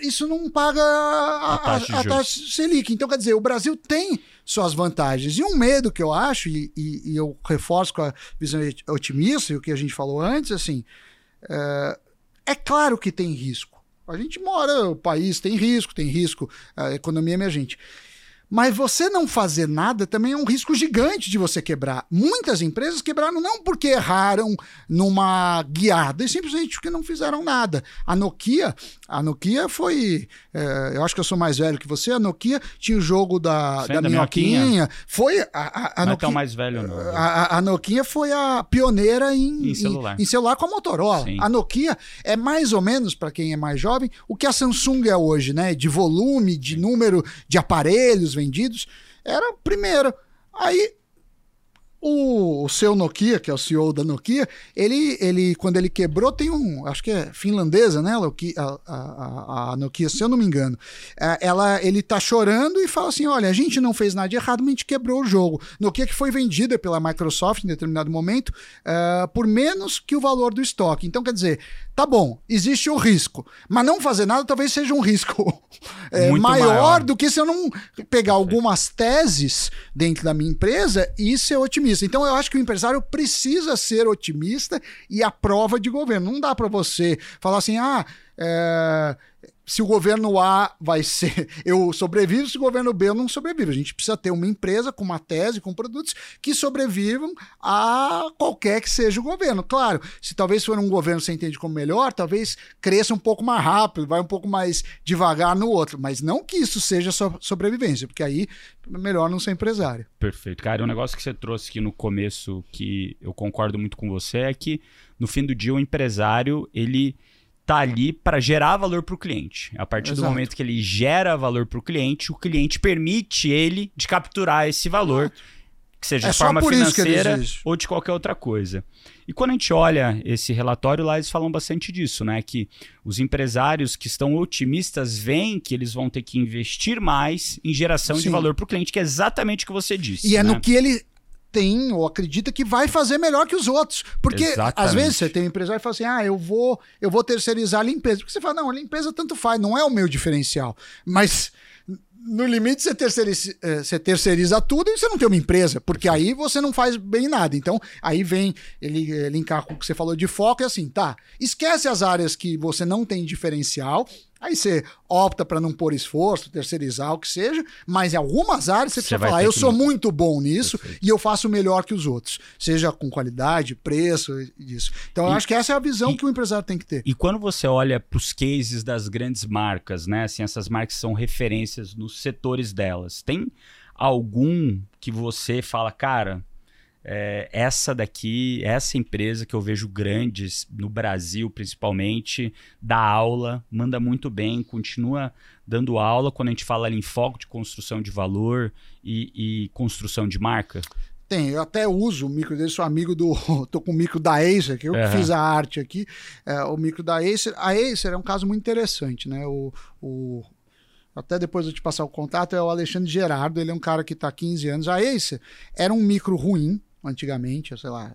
isso não paga a, a, taxa, a, a taxa Selic. Então, quer dizer, o Brasil tem suas vantagens. E um medo que eu acho, e, e, e eu reforço com a visão otimista e o que a gente falou antes, assim, é, é claro que tem risco. A gente mora, o país tem risco, tem risco, a economia é emergente. Mas você não fazer nada também é um risco gigante de você quebrar. Muitas empresas quebraram não porque erraram numa guiada, e simplesmente porque não fizeram nada. A Nokia, a Nokia foi. É, eu acho que eu sou mais velho que você. A Nokia tinha o jogo da, da, da minhoquinha. Foi a, a, a não é Nokia. mais velho, não. A, a, Nokia foi a pioneira em, em celular. Em, em, celular com a Motorola. Sim. A Nokia é mais ou menos, para quem é mais jovem, o que a Samsung é hoje, né? De volume, de número de aparelhos vendidos, era primeiro. Aí o, o, seu Nokia, que é o CEO da Nokia, ele, ele quando ele quebrou, tem um, acho que é finlandesa, né? A, a, a Nokia, se eu não me engano. É, ela, ele tá chorando e fala assim: olha, a gente não fez nada de errado, mas a gente quebrou o jogo. Nokia que foi vendida pela Microsoft em determinado momento uh, por menos que o valor do estoque. Então, quer dizer, tá bom, existe o risco, mas não fazer nada talvez seja um risco <laughs> é, maior, maior, do que se eu não pegar algumas teses dentro da minha empresa e ser otimista. Então eu acho que o empresário precisa ser otimista e a prova de governo. Não dá para você falar assim, ah, é, se o governo A vai ser <laughs> eu sobrevivo, se o governo B eu não sobrevivo. A gente precisa ter uma empresa com uma tese, com produtos que sobrevivam a qualquer que seja o governo. Claro, se talvez for um governo que você entende como melhor, talvez cresça um pouco mais rápido, vai um pouco mais devagar no outro, mas não que isso seja sobrevivência, porque aí melhor não ser empresário. Perfeito. Cara, um negócio que você trouxe aqui no começo que eu concordo muito com você é que no fim do dia o empresário, ele tá ali para gerar valor para o cliente. A partir Exato. do momento que ele gera valor para o cliente, o cliente permite ele de capturar esse valor, que seja é de forma financeira ou de qualquer outra coisa. E quando a gente olha esse relatório lá, eles falam bastante disso, né? Que os empresários que estão otimistas veem que eles vão ter que investir mais em geração Sim. de valor para o cliente, que é exatamente o que você disse. E né? é no né? que ele tem ou acredita que vai fazer melhor que os outros. Porque Exatamente. às vezes você tem um empresário e fala assim: "Ah, eu vou, eu vou terceirizar a limpeza". Porque você fala: "Não, a limpeza tanto faz, não é o meu diferencial". Mas no limite, você terceiriza, eh, você terceiriza tudo e você não tem uma empresa, porque aí você não faz bem nada. Então, aí vem ele linkar com o que você falou de foco, é assim, tá, esquece as áreas que você não tem diferencial, Aí você opta para não pôr esforço, terceirizar, o que seja, mas em algumas áreas você, você precisa falar: eu sou muito bom nisso Perfeito. e eu faço melhor que os outros, seja com qualidade, preço, isso. Então e, eu acho que essa é a visão e, que o empresário tem que ter. E quando você olha para os cases das grandes marcas, né? Assim, essas marcas são referências nos setores delas. Tem algum que você fala, cara, é, essa daqui, essa empresa que eu vejo grandes no Brasil principalmente, dá aula, manda muito bem, continua dando aula quando a gente fala ali em foco de construção de valor e, e construção de marca? Tem, eu até uso o micro dele, sou amigo do. <laughs> tô com o micro da Acer, que eu uhum. fiz a arte aqui. É, o micro da Acer. A Acer é um caso muito interessante, né? O, o, até depois eu te passar o contato, é o Alexandre Gerardo, ele é um cara que está há 15 anos. A Acer era um micro ruim, antigamente, sei lá,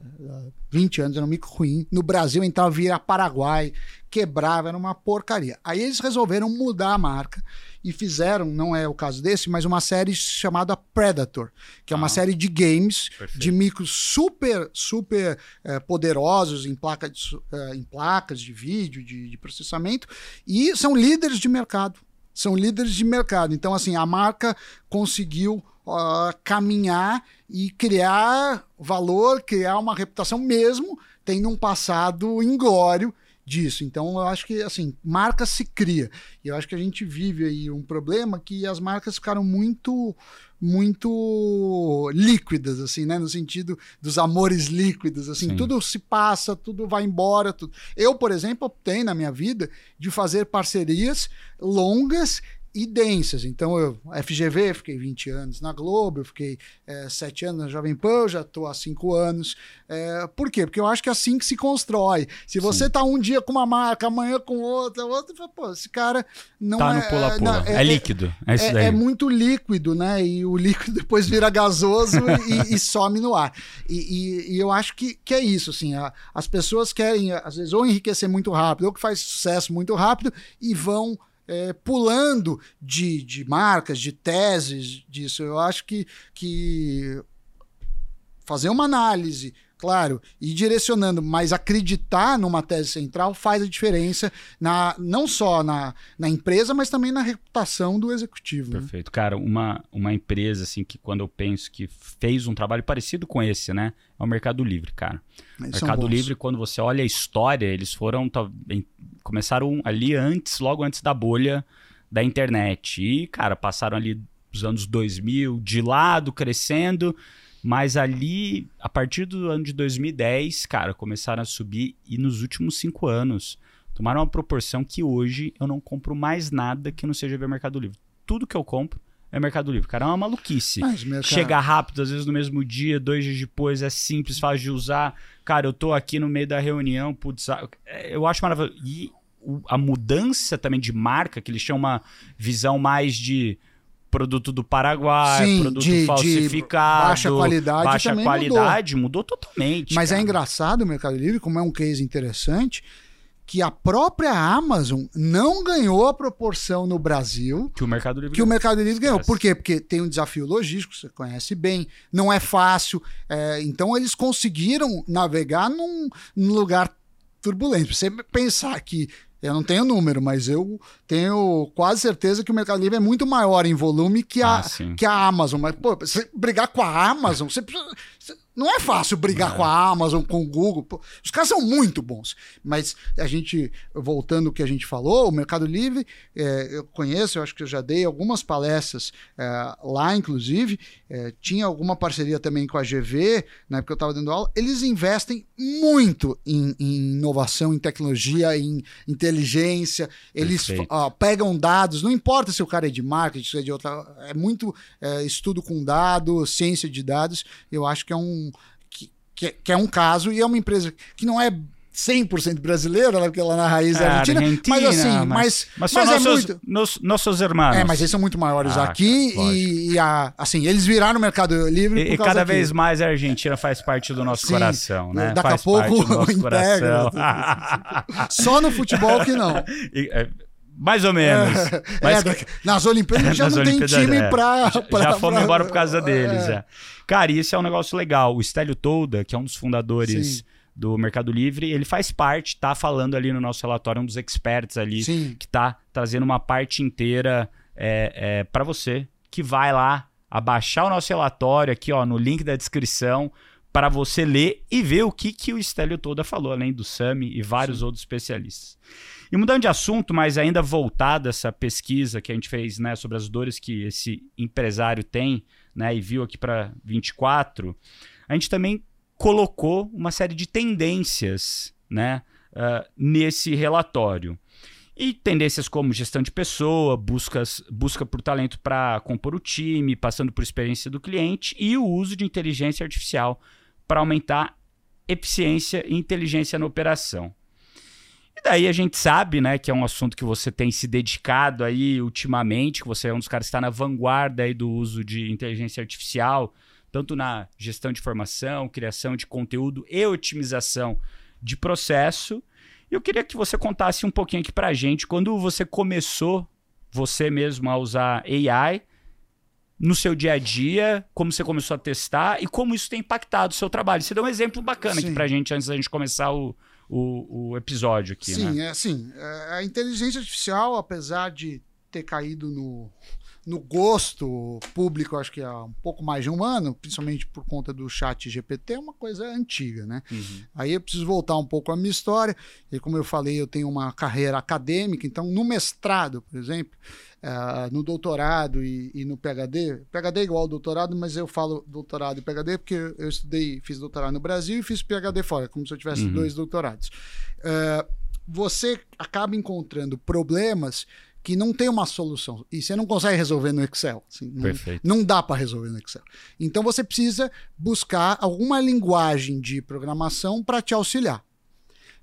20 anos era um mico ruim. No Brasil entrava via Paraguai, quebrava, era uma porcaria. Aí eles resolveram mudar a marca e fizeram, não é o caso desse, mas uma série chamada Predator, que é uma ah, série de games perfeito. de micros super, super é, poderosos em, placa de, é, em placas de vídeo, de, de processamento, e são líderes de mercado. São líderes de mercado. Então, assim, a marca conseguiu uh, caminhar e criar valor, criar uma reputação mesmo tendo um passado inglório disso. Então, eu acho que, assim, marca se cria. E eu acho que a gente vive aí um problema que as marcas ficaram muito muito líquidas, assim, né? No sentido dos amores líquidos, assim, Sim. tudo se passa, tudo vai embora, tudo. Eu, por exemplo, optei na minha vida de fazer parcerias longas e densas. Então, eu, FGV, fiquei 20 anos na Globo, eu fiquei é, 7 anos na Jovem Pan, já estou há 5 anos. É, por quê? Porque eu acho que é assim que se constrói. Se você está um dia com uma marca, amanhã com outra, outra, pô, esse cara não tá é... no pula-pula. É, é, é, líquido. É, isso é, daí. é muito líquido, né? E o líquido <laughs> depois vira gasoso e, e, some no ar. E, e, e, eu acho que, que é isso, assim. A, as pessoas querem, às vezes, ou enriquecer muito rápido, ou que faz sucesso muito rápido e vão é, pulando de, de marcas, de teses disso. Eu acho que, que fazer uma análise, claro, e direcionando, mas acreditar numa tese central faz a diferença na, não só na, na empresa, mas também na reputação do executivo. Né? Perfeito. Né? Cara, uma, uma empresa assim que quando eu penso que fez um trabalho parecido com esse, né? É o Mercado Livre, cara. Eles Mercado Livre, quando você olha a história, eles foram começaram ali antes, logo antes da bolha da internet. E, cara, passaram ali os anos 2000 de lado, crescendo, mas ali, a partir do ano de 2010, cara, começaram a subir e nos últimos cinco anos tomaram uma proporção que hoje eu não compro mais nada que não seja ver Mercado Livre. Tudo que eu compro é Mercado Livre. Cara, é uma maluquice. Mercado... Chega rápido, às vezes no mesmo dia, dois dias depois, é simples, fácil de usar. Cara, eu tô aqui no meio da reunião, putz, eu acho maravilhoso. E a mudança também de marca, que eles tinham uma visão mais de produto do Paraguai, Sim, produto de, falsificado, de baixa qualidade, baixa qualidade mudou. mudou. totalmente. Mas é cara. é engraçado o Mercado Livre, como é um case interessante, que a própria Amazon não ganhou a proporção no Brasil que o Mercado Livre, que o Mercado Livre ganhou. Por quê? Porque tem um desafio logístico, você conhece bem, não é fácil. É, então eles conseguiram navegar num, num lugar turbulento. Você pensar que eu não tenho número, mas eu tenho quase certeza que o Mercado Livre é muito maior em volume que a, ah, que a Amazon. Mas, pô, você brigar com a Amazon, você precisa. Não é fácil brigar é. com a Amazon, com o Google. Os caras são muito bons. Mas a gente, voltando ao que a gente falou, o Mercado Livre, é, eu conheço, eu acho que eu já dei algumas palestras é, lá, inclusive. É, tinha alguma parceria também com a GV, na época eu estava dando aula. Eles investem muito em, em inovação, em tecnologia, em inteligência. Eles ó, pegam dados, não importa se o cara é de marketing, se é de outra. É muito é, estudo com dados, ciência de dados. Eu acho que é um que, que, é um caso e é uma empresa que não é 100% brasileira, porque ela na raiz é, é argentina, Argentina, mas assim, mas, mas, mas, mas nossos, é muito... Nos, nossos irmãos. É, mas eles são muito maiores ah, aqui e, e, a, assim, eles viraram o Mercado Livre E, e cada vez mais a Argentina faz parte do nosso Sim, coração, né? Daqui faz a pouco integra. <laughs> Só no futebol que não. <laughs> E, é, mais ou menos. É, Mas... é, nas Olimpíadas <laughs> já não tem time é. pra, pra, Já fomos pra... embora por causa deles, é. é. Cara, isso é um negócio legal. O Stélio Tolda, que é um dos fundadores Sim. do Mercado Livre, ele faz parte, tá falando ali no nosso relatório, um dos experts ali, Sim. que tá trazendo uma parte inteira é, é, para você, que vai lá abaixar o nosso relatório aqui, ó, no link da descrição, para você ler e ver o que, que o Stélio Toda falou, além do Sami e vários Sim. outros especialistas. E mudando de assunto, mas ainda voltado a essa pesquisa que a gente fez né, sobre as dores que esse empresário tem, né, e viu aqui para 24, a gente também colocou uma série de tendências né, uh, nesse relatório. E tendências como gestão de pessoa, buscas, busca por talento para compor o time, passando por experiência do cliente e o uso de inteligência artificial para aumentar eficiência e inteligência na operação. E daí a gente sabe, né, que é um assunto que você tem se dedicado aí ultimamente, que você é um dos caras que está na vanguarda aí do uso de inteligência artificial, tanto na gestão de informação, criação de conteúdo e otimização de processo. Eu queria que você contasse um pouquinho aqui para a gente quando você começou, você mesmo, a usar AI no seu dia a dia, como você começou a testar e como isso tem impactado o seu trabalho. Você deu um exemplo bacana Sim. aqui para a gente antes da gente começar o, o, o episódio aqui. Sim, né? é assim. A inteligência artificial, apesar de ter caído no, no gosto público, acho que há um pouco mais de um ano, principalmente por conta do chat GPT, é uma coisa antiga, né? Uhum. Aí eu preciso voltar um pouco à minha história, e como eu falei, eu tenho uma carreira acadêmica, então no mestrado, por exemplo, uh, no doutorado e, e, no PhD, PhD é igual ao doutorado, mas eu falo doutorado e PhD porque eu estudei, fiz doutorado no Brasil e fiz PhD fora, como se eu tivesse uhum. dois doutorados. Uh, você acaba encontrando problemas que não tem uma solução e você não consegue resolver no Excel. Assim, não, Perfeito. não dá para resolver no Excel. Então você precisa buscar alguma linguagem de programação para te auxiliar.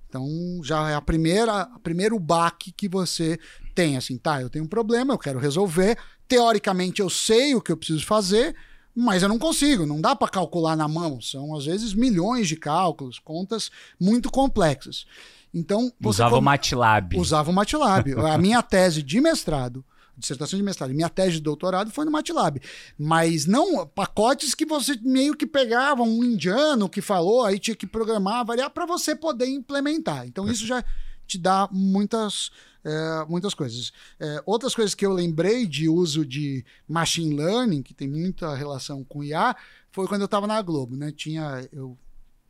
Então já é a primeira, a primeiro baque que você tem assim, tá, eu tenho um problema, eu quero resolver. Teoricamente eu sei o que eu preciso fazer, mas eu não consigo, não dá para calcular na mão. São às vezes milhões de cálculos, contas muito complexas. Então, usava o MATLAB. Usava o MATLAB. a minha tese de mestrado, dissertação de mestrado, minha tese de doutorado foi no MATLAB. Mas não pacotes que você meio que pegava um indiano que falou, aí tinha que programar, variar para você poder implementar. Então, isso já te dá muitas, é, muitas coisas. É, outras coisas que eu lembrei de uso de machine learning, que tem muita relação com IA, foi quando eu estava na Globo, né? Tinha, eu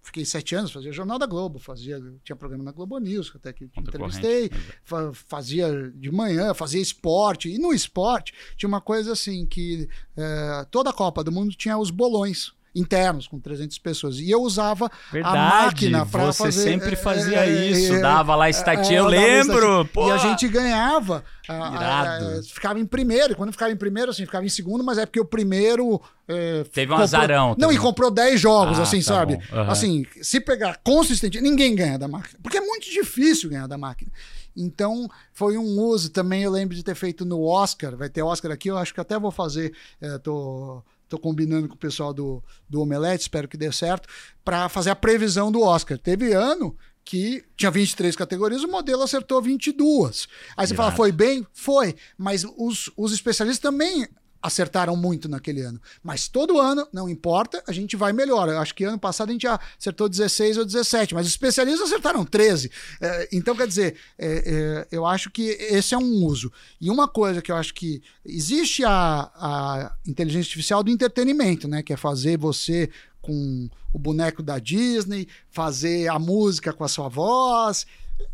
fiquei sete anos, fazia Jornal da Globo, fazia, tinha programa na Globo News, até que entrevistei, fa fazia de manhã, fazia esporte, e no esporte tinha uma coisa assim, que é, toda a Copa do Mundo tinha os bolões, internos com 300 pessoas. E eu usava Verdade, a máquina para fazer. Você sempre fazia é, isso, é, dava lá estatística. É, eu lembro. E a gente ganhava. A, a, ficava em primeiro. E quando ficava em primeiro, assim, ficava em segundo, mas é porque o primeiro. É, Teve um comprou, azarão. Não, e comprou 10 jogos, ah, assim, tá sabe? Uhum. Assim, se pegar consistente, ninguém ganha da máquina. Porque é muito difícil ganhar da máquina. Então, foi um uso também, eu lembro de ter feito no Oscar. Vai ter Oscar aqui, eu acho que até vou fazer. É, tô Estou combinando com o pessoal do, do Omelete, espero que dê certo, para fazer a previsão do Oscar. Teve ano que tinha 23 categorias, o modelo acertou 22. Aí você fala, foi bem? Foi. Mas os, os especialistas também acertaram muito naquele ano. Mas todo ano, não importa, a gente vai melhor. Eu acho que ano passado a gente acertou 16 ou 17, mas os especialistas acertaram 13. É, então, quer dizer, é, é, eu acho que esse é um uso. E uma coisa que eu acho que existe a, a inteligência artificial do entretenimento, né? Que é fazer você com o boneco da Disney, fazer a música com a sua voz.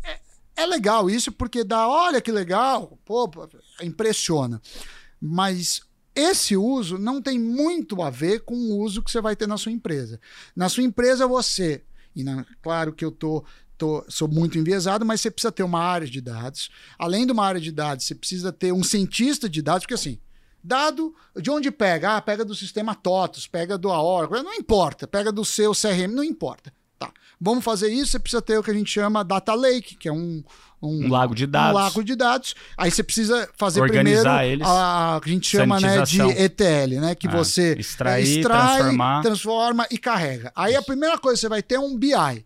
É, é legal isso, porque dá, olha que legal, pô, impressiona. Mas esse uso não tem muito a ver com o uso que você vai ter na sua empresa. Na sua empresa, você, e na, claro que eu tô, sou muito enviesado, mas você precisa ter uma área de dados. Além de uma área de dados, você precisa ter um cientista de dados, porque assim, dado de onde pega? Ah, pega do sistema TOTOS, pega do Oracle, não importa, pega do seu CRM, não importa. Tá. Vamos fazer isso, você precisa ter o que a gente chama Data Lake, que é um, um, um, lago de dados. Um lago de dados. Aí você precisa fazer Organizar primeiro eles, a, a gente chama né, de ETL, né? Que ah, você extrair, extrai, transformar. transforma e carrega. Aí Isso. a primeira coisa você vai ter é um BI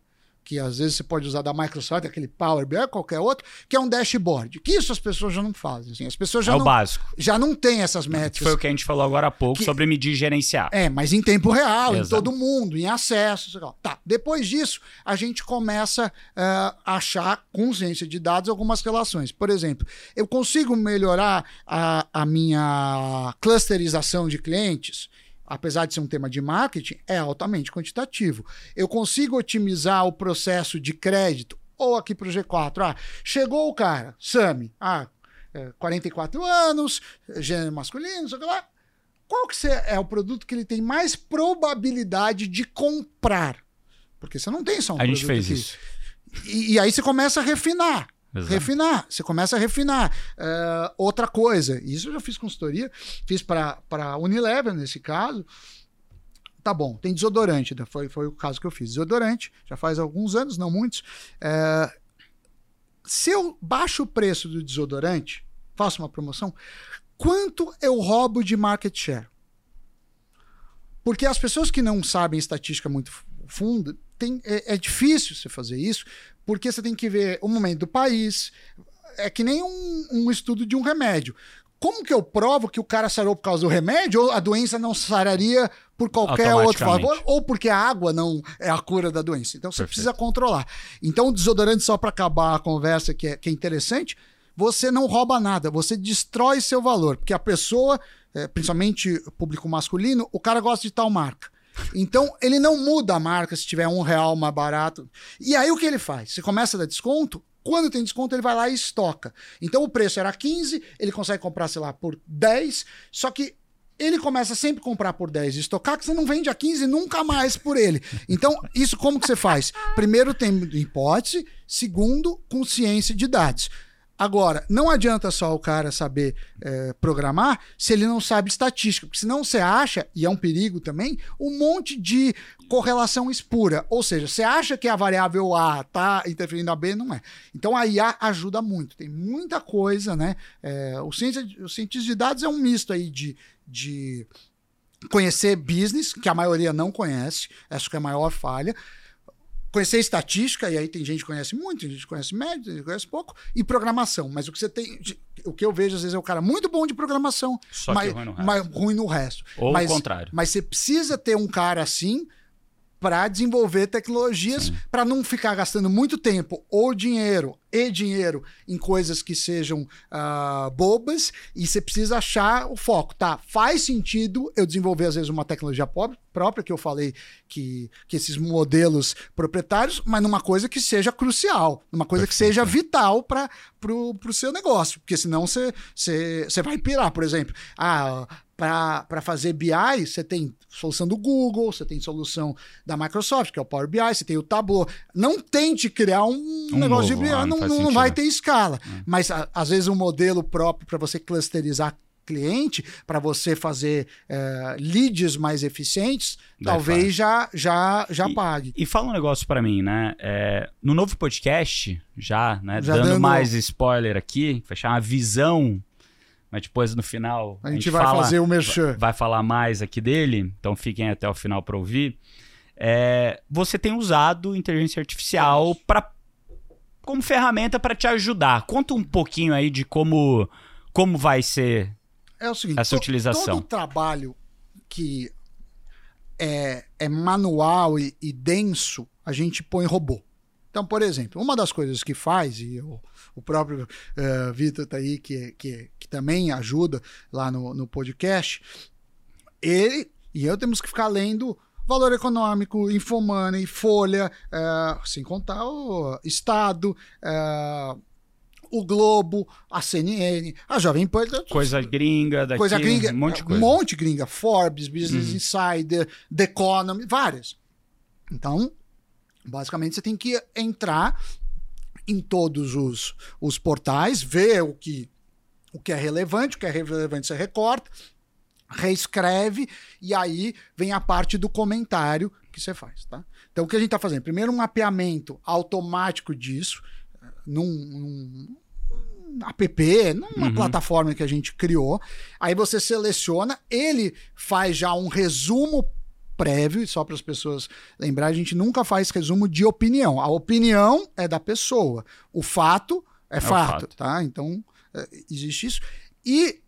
que às vezes você pode usar da Microsoft, aquele Power BI, qualquer outro, que é um dashboard. Que isso as pessoas já não fazem. Assim. As pessoas já é não, o básico. Já não têm essas métricas. Foi o que a gente falou agora há pouco que, sobre medir e gerenciar. É, mas em tempo real, Exato. em todo mundo, em acesso. Tá. Depois disso, a gente começa uh, a achar, com ciência de dados, algumas relações. Por exemplo, eu consigo melhorar a, a minha clusterização de clientes apesar de ser um tema de marketing, é altamente quantitativo. Eu consigo otimizar o processo de crédito, ou aqui para o G4, ah, chegou o cara, Sami, ah, 44 é, anos, gênero masculino, sei lá. Qual que é o produto que ele tem mais probabilidade de comprar? Porque você não tem só um a produto. A gente fez aqui. isso. E, e aí você começa a refinar. Exato. Refinar, você começa a refinar. Uh, outra coisa, isso eu já fiz consultoria, fiz para a Unilever nesse caso. Tá bom, tem desodorante, né? foi, foi o caso que eu fiz. Desodorante, já faz alguns anos, não muitos. Uh, se eu baixo o preço do desodorante, faço uma promoção, quanto eu roubo de market share? Porque as pessoas que não sabem estatística muito fundo, tem, é, é difícil você fazer isso, porque você tem que ver o momento do país. É que nem um, um estudo de um remédio. Como que eu provo que o cara sarou por causa do remédio ou a doença não sararia por qualquer outro favor ou porque a água não é a cura da doença? Então você Perfeito. precisa controlar. Então o desodorante só para acabar a conversa que é, que é interessante, você não rouba nada, você destrói seu valor, porque a pessoa, é, principalmente público masculino, o cara gosta de tal marca. Então, ele não muda a marca se tiver um real mais barato. E aí, o que ele faz? Você começa a dar desconto, quando tem desconto, ele vai lá e estoca. Então, o preço era 15, ele consegue comprar, sei lá, por 10, só que ele começa sempre a comprar por 10 e estocar, que você não vende a 15 nunca mais por ele. Então, isso como que você faz? Primeiro, tem hipótese. Segundo, consciência de dados. Agora, não adianta só o cara saber é, programar se ele não sabe estatística, porque senão você acha, e é um perigo também, um monte de correlação espura. Ou seja, você acha que a variável A está interferindo a B, não é. Então a IA ajuda muito, tem muita coisa, né? É, o, ciência, o cientista de dados é um misto aí de, de conhecer business, que a maioria não conhece, acho que é a maior falha conhecer estatística, e aí tem gente que conhece muito, tem gente que conhece médio, tem gente que conhece pouco, e programação. Mas o que você tem. O que eu vejo, às vezes, é o cara muito bom de programação, Só mas, ruim no resto. mas ruim no resto. Ou mas, o contrário. Mas você precisa ter um cara assim para desenvolver tecnologias para não ficar gastando muito tempo ou dinheiro e dinheiro em coisas que sejam uh, bobas e você precisa achar o foco, tá? Faz sentido eu desenvolver às vezes uma tecnologia própria que eu falei que, que esses modelos proprietários, mas numa coisa que seja crucial, numa coisa Perfeito. que seja vital para o seu negócio, porque senão você, você, você vai pirar, por exemplo. Ah, para fazer BI, você tem solução do Google, você tem solução da Microsoft, que é o Power BI, você tem o Tableau. Não tente criar um, um negócio novo, de BI, ah, não, não, não, vai ter escala. É. Mas a, às vezes um modelo próprio para você clusterizar cliente, para você fazer é, leads mais eficientes, talvez já já já e, pague. E fala um negócio para mim, né? É, no novo podcast, já, né? Já dando, dando mais spoiler aqui, fechar uma visão mas depois no final a gente, a gente vai fala, fazer o merchan. Vai falar mais aqui dele, então fiquem até o final para ouvir. É, você tem usado inteligência artificial para como ferramenta para te ajudar. Conta um pouquinho aí de como como vai ser é o seguinte, essa utilização. Todo trabalho que é, é manual e, e denso, a gente põe robô. Então, por exemplo, uma das coisas que faz, e eu, o próprio uh, Vitor está aí, que, que, que também ajuda lá no, no podcast, ele e eu temos que ficar lendo valor econômico, Infomoney, Folha, uh, sem contar o Estado, uh, o Globo, a CNN, a Jovem Pan. Coisa gringa daqui, coisa gringa, um monte de coisa. Um monte gringa, Forbes, Business uhum. Insider, The Economy, várias. Então, basicamente você tem que entrar em todos os, os portais, ver o que, o que é relevante, o que é relevante você recorta, reescreve e aí vem a parte do comentário que você faz, tá? Então o que a gente está fazendo? Primeiro um mapeamento automático disso num, num app, numa uhum. plataforma que a gente criou. Aí você seleciona, ele faz já um resumo prévio, só para as pessoas lembrar, a gente nunca faz resumo de opinião. A opinião é da pessoa, o fato é, é fato, fato, tá? Então, é, existe isso. E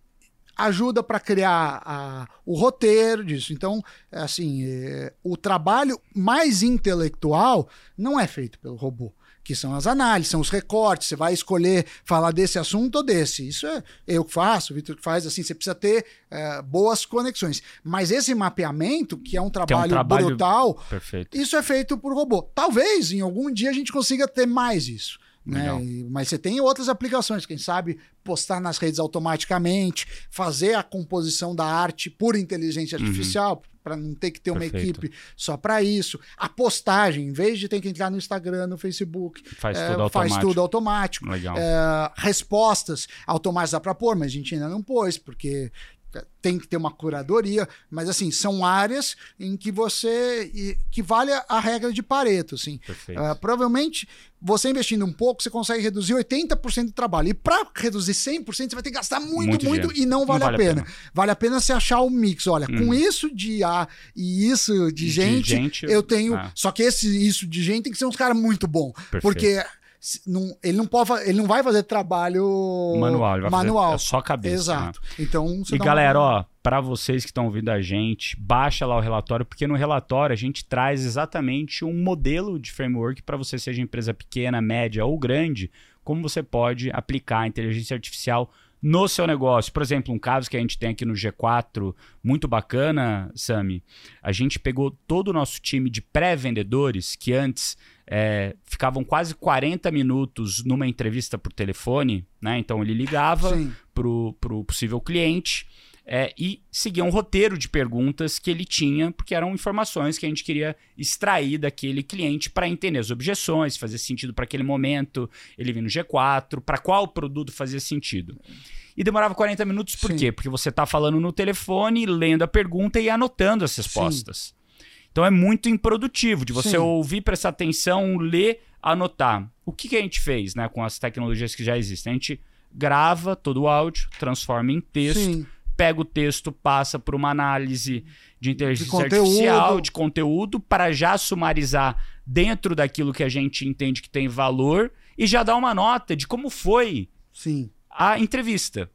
ajuda para criar a, o roteiro disso. Então, assim, é, o trabalho mais intelectual não é feito pelo robô que são as análises, são os recortes. Você vai escolher falar desse assunto ou desse. Isso é eu que faço, o Vitor que faz. Assim, você precisa ter é, boas conexões. Mas esse mapeamento, que é um trabalho, é um trabalho brutal, perfeito. isso é feito por robô. Talvez em algum dia a gente consiga ter mais isso. Né? Mas você tem outras aplicações, quem sabe postar nas redes automaticamente, fazer a composição da arte por inteligência uhum. artificial, uhum. para não ter que ter Perfeito. uma equipe só para isso. A postagem, em vez de ter que entrar no Instagram, no Facebook, faz, é, tudo, faz automático. tudo automático. Legal. É, respostas automáticas dá para pôr, mas a gente ainda não pôs, porque tem que ter uma curadoria, mas assim, são áreas em que você que vale a regra de Pareto, assim. Uh, provavelmente você investindo um pouco, você consegue reduzir 80% do trabalho. E para reduzir 100%, você vai ter que gastar muito, muito, muito e não vale, não vale a, pena. a, pena. Vale a pena você achar o mix. Olha, hum. com isso de A e isso de, de gente, gente, eu tenho. Ah. Só que esse isso de gente tem que ser uns caras muito bom. Perfeito. Porque não, ele não pode ele não vai fazer trabalho manual, ele vai manual. Fazer, é só cabeça. Exato. Né? Então, e galera, uma... ó, para vocês que estão ouvindo a gente, baixa lá o relatório, porque no relatório a gente traz exatamente um modelo de framework para você seja empresa pequena, média ou grande, como você pode aplicar a inteligência artificial no seu negócio. Por exemplo, um caso que a gente tem aqui no G4, muito bacana, Sami. A gente pegou todo o nosso time de pré-vendedores, que antes é, ficavam quase 40 minutos numa entrevista por telefone, né? Então ele ligava para o possível cliente é, e seguia um roteiro de perguntas que ele tinha, porque eram informações que a gente queria extrair daquele cliente para entender as objeções, fazer sentido para aquele momento, ele vinha no G4, para qual produto fazia sentido. E demorava 40 minutos, por Sim. quê? Porque você está falando no telefone, lendo a pergunta e anotando as respostas. Sim. Então é muito improdutivo de você Sim. ouvir, prestar atenção, ler, anotar. O que, que a gente fez né, com as tecnologias que já existem? A gente grava todo o áudio, transforma em texto. Pega o texto, passa por uma análise de inteligência de artificial, de conteúdo, para já sumarizar dentro daquilo que a gente entende que tem valor e já dar uma nota de como foi Sim. a entrevista.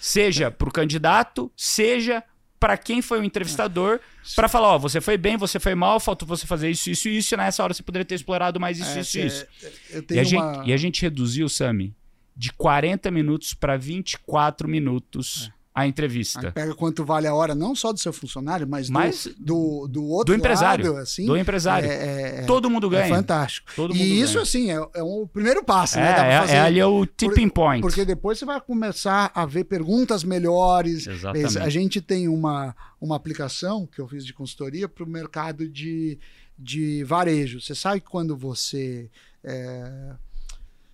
Seja para o candidato, seja para quem foi o entrevistador, para falar, ó, você foi bem, você foi mal, faltou você fazer isso, isso e isso, e nessa hora você poderia ter explorado mais isso, é, isso e isso. É, e, a uma... gente, e a gente reduziu, Sami, de 40 minutos para 24 minutos. É a entrevista. Aí pega quanto vale a hora, não só do seu funcionário, mas, mas do, do, do outro do empresário, lado, assim. Do empresário. É, é, é Todo mundo ganha. É fantástico. Todo e isso, ganha. assim, é, é um primeiro passo, é, né? É, é, ali é o tipping por, point. Porque depois você vai começar a ver perguntas melhores. Exatamente. A gente tem uma, uma aplicação que eu fiz de consultoria para o mercado de, de varejo. Você sabe que quando você é,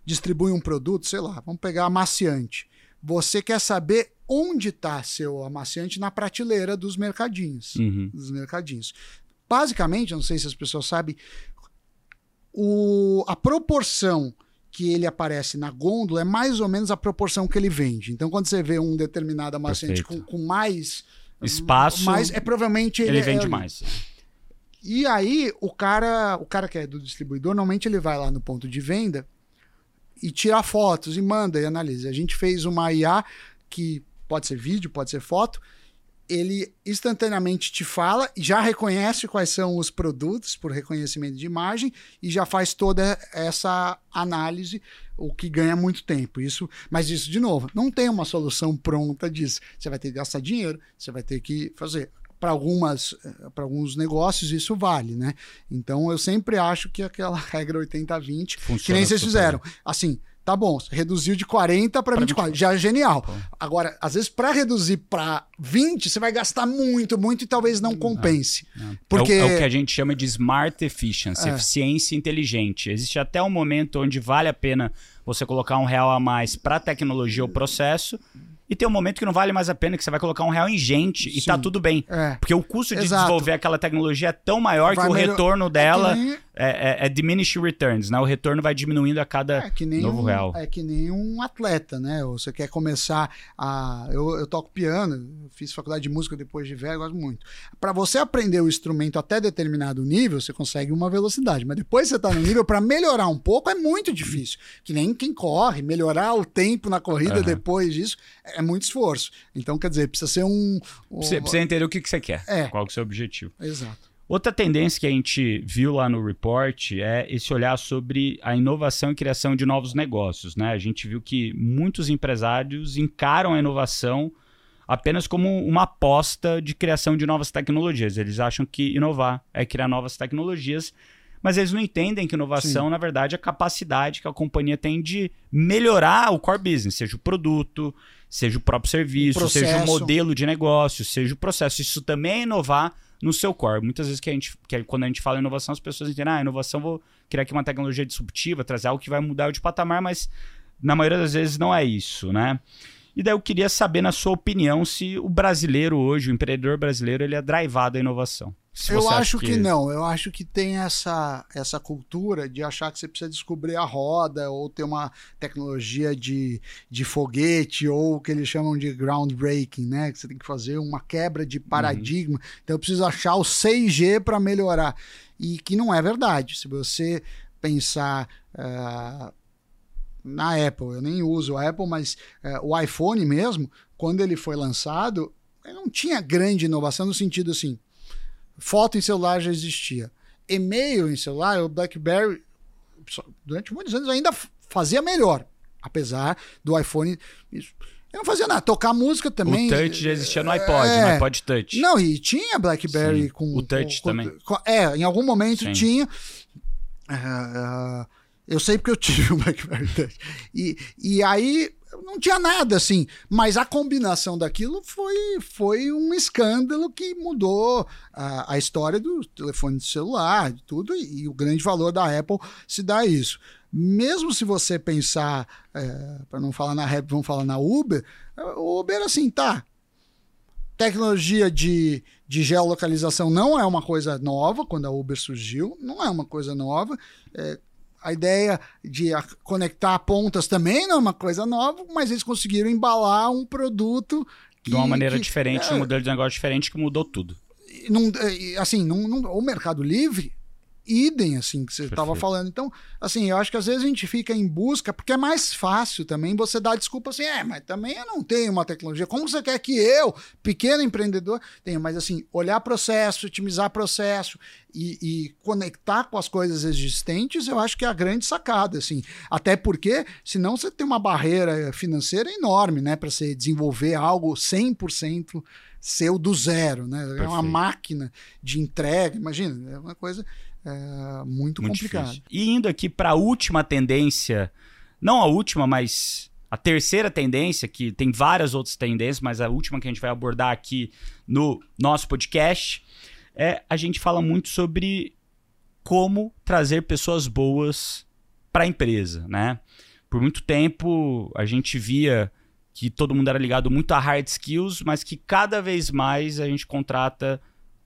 distribui um produto, sei lá, vamos pegar amaciante. Você quer saber onde está seu amaciante na prateleira dos mercadinhos. Uhum. Dos mercadinhos. Basicamente, não sei se as pessoas sabem, o, a proporção que ele aparece na gôndola é mais ou menos a proporção que ele vende. Então, quando você vê um determinado amaciante com, com, mais espaço, mais, é provavelmente ele, ele vende é, mais. E aí, o cara, o cara que é do distribuidor, normalmente ele vai lá no ponto de venda e tira fotos e manda e analisa. A gente fez uma IA que pode ser vídeo, pode ser foto, ele instantaneamente te fala, já reconhece quais são os produtos por reconhecimento de imagem e já faz toda essa análise, o que ganha muito tempo. Isso, mas isso de novo, não tem uma solução pronta disso. Você vai ter que gastar dinheiro, você vai ter que fazer. Para algumas, para alguns negócios isso vale, né? Então eu sempre acho que aquela <laughs> regra 80/20, que nem vocês fizeram. Assim, Tá bom, reduziu de 40 para 24, 24, já é genial. Agora, às vezes, para reduzir para 20, você vai gastar muito, muito e talvez não compense. É, é. Porque... É o, é, o, que a gente chama de smart efficiency, é. eficiência inteligente. Existe até um momento onde vale a pena você colocar um real a mais para tecnologia ou processo e tem um momento que não vale mais a pena, que você vai colocar um real em gente Sim. e tá tudo bem. É. Porque o custo de Exato. desenvolver aquela tecnologia é tão maior vai que o melhor... retorno dela é, nem... é, é, é diminishing returns, né? O retorno vai diminuindo a cada é novo um, real. É que nem um atleta, né? Ou você quer começar a. Eu, eu toco piano, fiz faculdade de música depois de velho, gosto muito. Para você aprender o instrumento até determinado nível, você consegue uma velocidade, mas depois você tá no nível, para melhorar um pouco é muito difícil. Que nem quem corre, melhorar o tempo na corrida uhum. depois disso é muito esforço. Então, quer dizer, precisa ser um. um... Precisa, precisa entender o que, que você quer. É. Qual é o seu objetivo. Exato. Outra tendência que a gente viu lá no report é esse olhar sobre a inovação e criação de novos negócios. Né? A gente viu que muitos empresários encaram a inovação apenas como uma aposta de criação de novas tecnologias. Eles acham que inovar é criar novas tecnologias mas eles não entendem que inovação, Sim. na verdade, é a capacidade que a companhia tem de melhorar o core business, seja o produto, seja o próprio serviço, o seja o modelo de negócio, seja o processo. Isso também é inovar no seu core. Muitas vezes que a gente, que quando a gente fala em inovação, as pessoas entendem, ah, inovação, vou criar aqui uma tecnologia disruptiva, trazer algo que vai mudar de patamar, mas na maioria das vezes não é isso, né? E daí eu queria saber, na sua opinião, se o brasileiro hoje, o empreendedor brasileiro, ele é drivado à inovação. Se eu acho que... que... não. Eu acho que tem essa, essa cultura de achar que você precisa descobrir a roda ou ter uma tecnologia de, de foguete ou o que eles chamam de groundbreaking, né? Que você tem que fazer uma quebra de paradigma. Uhum. Então eu preciso achar o 6G para melhorar. E que não é verdade. Se você pensar. Uh, na Apple, eu nem uso a Apple, mas uh, o iPhone mesmo, quando ele foi lançado, ele não tinha grande inovação no sentido assim Foto em celular já existia. E-mail em celular, o BlackBerry, durante muitos anos ainda fazia melhor. Apesar do iPhone. Isso. Eu não fazia nada. Tocar música também. O Touch já existia no iPod, é, no iPod Touch. Não, e tinha BlackBerry Sim. com. O Touch com, também. Com, é, em algum momento Sim. tinha. Uh, eu sei porque eu <laughs> tive um BlackBerry Touch. E, e aí não tinha nada assim, mas a combinação daquilo foi, foi um escândalo que mudou a, a história do telefone de celular, tudo, e, e, o grande valor da Apple se dá isso. Mesmo se você pensar, é, para não falar na Apple, vamos falar na Uber, o Uber assim, tá. Tecnologia de, de geolocalização não é uma coisa nova, quando a Uber surgiu, não é uma coisa nova. É, a ideia de conectar pontas também não é uma coisa nova, mas eles conseguiram embalar um produto que, de uma maneira que, diferente, é, um modelo de negócio diferente que mudou tudo. Não, é, assim, não, não, o Mercado Livre idem, assim, que você estava falando. Então, assim, eu acho que às vezes a gente fica em busca, porque é mais fácil também você dar desculpa assim, é, mas também eu não tenho uma tecnologia. Como você quer que eu, pequeno empreendedor, tenha? Mas, assim, olhar processo, otimizar processo e, e, conectar com as coisas existentes, eu acho que é a grande sacada, assim. Até porque, senão você tem uma barreira financeira enorme, né, para você desenvolver algo 100% seu do zero, né? Perfeito. É uma máquina de entrega, imagina, é uma coisa é, muito, muito complicado. Difícil. E indo aqui para a última tendência, não a última, mas a terceira tendência, que tem várias outras tendências, mas a última que a gente vai abordar aqui no nosso podcast, é a gente fala muito sobre como trazer pessoas boas para a empresa, né? Por muito tempo a gente via que todo mundo era ligado muito a hard skills, mas que cada vez mais a gente contrata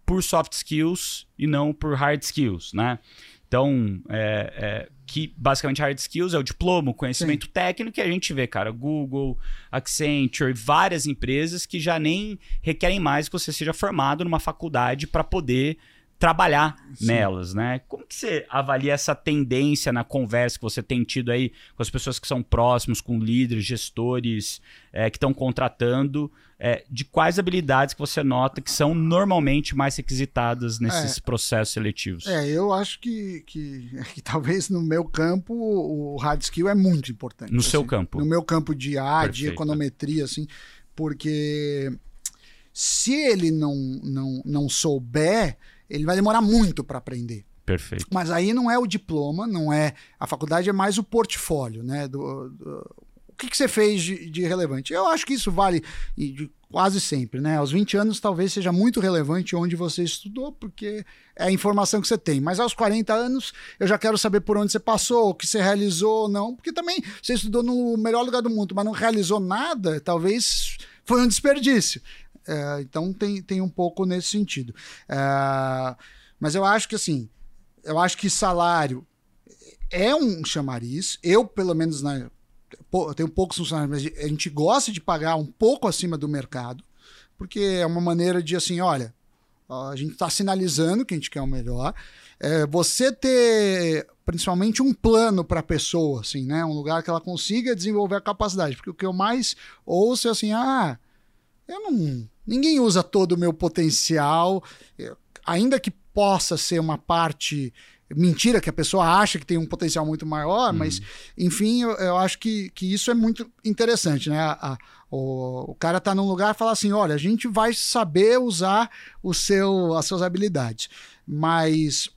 por soft skills e não por hard skills, né? Então, é, é, que basicamente hard skills é o diploma, o conhecimento Sim. técnico que a gente vê, cara. Google, Accenture, várias empresas que já nem requerem mais que você seja formado numa faculdade para poder trabalhar Sim. nelas, né? Como que você avalia essa tendência na conversa que você tem tido aí com as pessoas que são próximos, com líderes, gestores é, que estão contratando, é, de quais habilidades que você nota que são normalmente mais requisitadas nesses é, processos seletivos? É, eu acho que, que, <laughs> que, talvez no meu campo o hard skill é muito importante. No assim, seu campo? No meu campo de A, de econometria, assim, porque se ele não, não, não souber ele vai demorar muito para aprender. Perfeito. Mas aí não é o diploma, não é. A faculdade é mais o portfólio, né? Do, do o que, que você fez de, de, relevante? Eu acho que isso vale quase sempre, né? Aos 20 anos talvez seja muito relevante onde você estudou, porque é a informação que você tem. Mas aos 40 anos eu já quero saber por onde você passou, o que você realizou, não. Porque também você estudou no melhor lugar do mundo, mas não realizou nada, talvez foi um desperdício. É, então tem, tem um pouco nesse sentido. É, mas eu acho que assim, eu acho que salário é um chamariz. Eu, pelo menos, na, tenho poucos funcionários, mas a gente gosta de pagar um pouco acima do mercado, porque é uma maneira de assim, olha, a gente está sinalizando que a gente quer o melhor. É, você ter principalmente um plano para a pessoa, assim, né? Um lugar que ela consiga desenvolver a capacidade. Porque o que eu mais ouço é assim, ah, eu não Ninguém usa todo o meu potencial, ainda que possa ser uma parte mentira que a pessoa acha que tem um potencial muito maior, uhum. mas enfim, eu, eu, acho que, que isso é muito interessante, né? A, a, o, o cara tá num lugar e fala assim: olha, a gente vai saber usar o seu, as suas habilidades, mas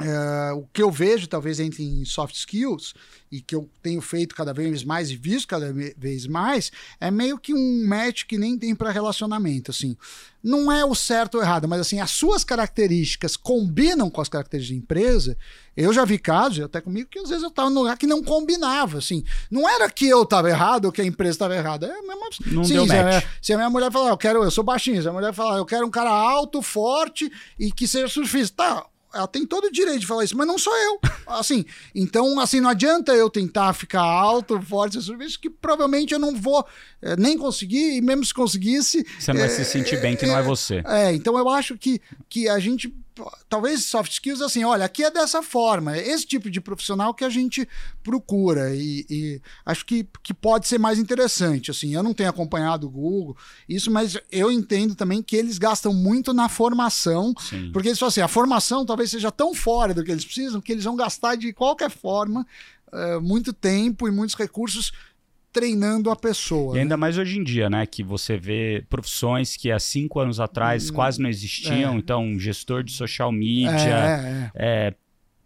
é, o que eu vejo, talvez entre em soft skills, e que eu tenho feito cada vez mais e visto cada vez mais, é meio que um match que nem tem para relacionamento, assim. Não é o certo ou errado, mas assim, as suas características combinam com as características da empresa. Eu já vi casos, até comigo, que às vezes eu estava num lugar que não combinava, assim. Não era que eu estava errado ou que a empresa estava errada. É mesmo, não sim, deu se, match. A minha, se a minha mulher falar, eu quero, eu sou baixinho, se a mulher falar, eu quero um cara alto, forte e que seja surfista, tá, ela tem todo o direito de falar isso, mas não sou eu. <laughs> Assim, então, assim, não adianta eu tentar ficar alto, forte, serviço, que provavelmente eu não vou é, nem conseguir, e mesmo se conseguisse. Você não é, vai se sentir bem que não é você. É, então eu acho que, que a gente talvez soft skills assim, olha, aqui é dessa forma, é esse tipo de profissional que a gente procura e, e, acho que, que pode ser mais interessante, assim, eu não tenho acompanhado o Google, isso, mas eu entendo também que eles gastam muito na formação, Sim. porque eles falam assim, a formação talvez seja tão fora do que eles precisam que eles vão gastar de qualquer forma uh, muito tempo e muitos recursos treinando a pessoa. E ainda né? mais hoje em dia, né? Que você vê profissões que há cinco anos atrás hum, quase não existiam. É. Então, gestor de social media, é, é. é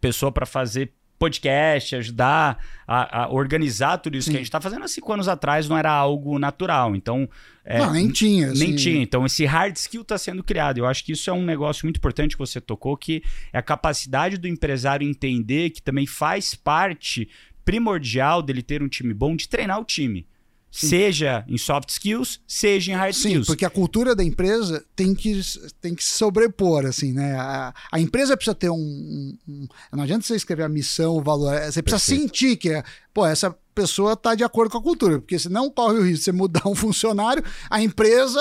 pessoa para fazer podcast, ajudar a, a organizar tudo isso Sim. que a gente está fazendo há cinco anos atrás não era algo natural. Então. É, não, nem tinha. Nem assim... tinha. Então, esse hard skill está sendo criado. Eu acho que isso é um negócio muito importante que você tocou, que é a capacidade do empresário entender que também faz parte primordial dele ter um time bom de treinar o time. Sim. Seja em soft skills, seja em hard Sim, skills. porque a cultura da empresa tem que, tem que se sobrepor, assim, né? A, a empresa precisa ter um, um, um, Não adianta você escrever a missão, o valor. Você precisa Perfeito. sentir que é, pô, essa pessoa está de acordo com a cultura, porque se não corre o risco de você mudar <laughs> um funcionário, a empresa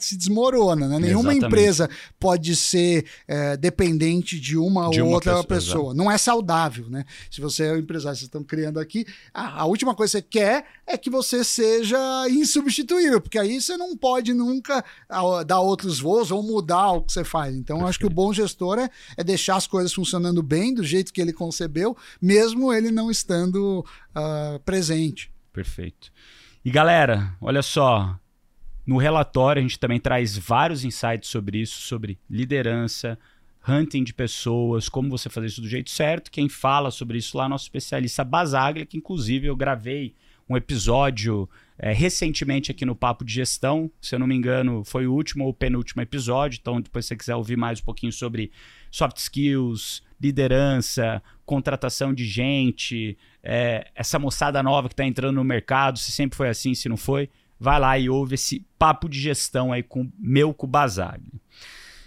se desmorona, né? Nenhuma Exatamente. empresa pode ser é, dependente de uma ou outra pessoa. pessoa. Não é saudável, né? Se você é um empresário, vocês estão criando aqui, a, a, última coisa que você quer é que você seja insubstituível, porque aí você não pode nunca dar outros voos ou mudar o que você faz. Então, Perfeito. acho que o bom gestor é, é deixar as coisas funcionando bem, do jeito que ele concebeu, mesmo ele não estando uh, presente. Perfeito. E galera, olha só, no relatório a gente também traz vários insights sobre isso, sobre liderança, hunting de pessoas, como você fazer isso do jeito certo. Quem fala sobre isso lá é nosso especialista Basaglia, que inclusive eu gravei um episódio é, recentemente aqui no Papo de Gestão. Se eu não me engano, foi o último ou penúltimo episódio. Então, depois se você quiser ouvir mais um pouquinho sobre soft skills, liderança, contratação de gente, é, essa moçada nova que está entrando no mercado, se sempre foi assim, se não foi, vai lá e ouve esse papo de gestão aí com meu Kubazag.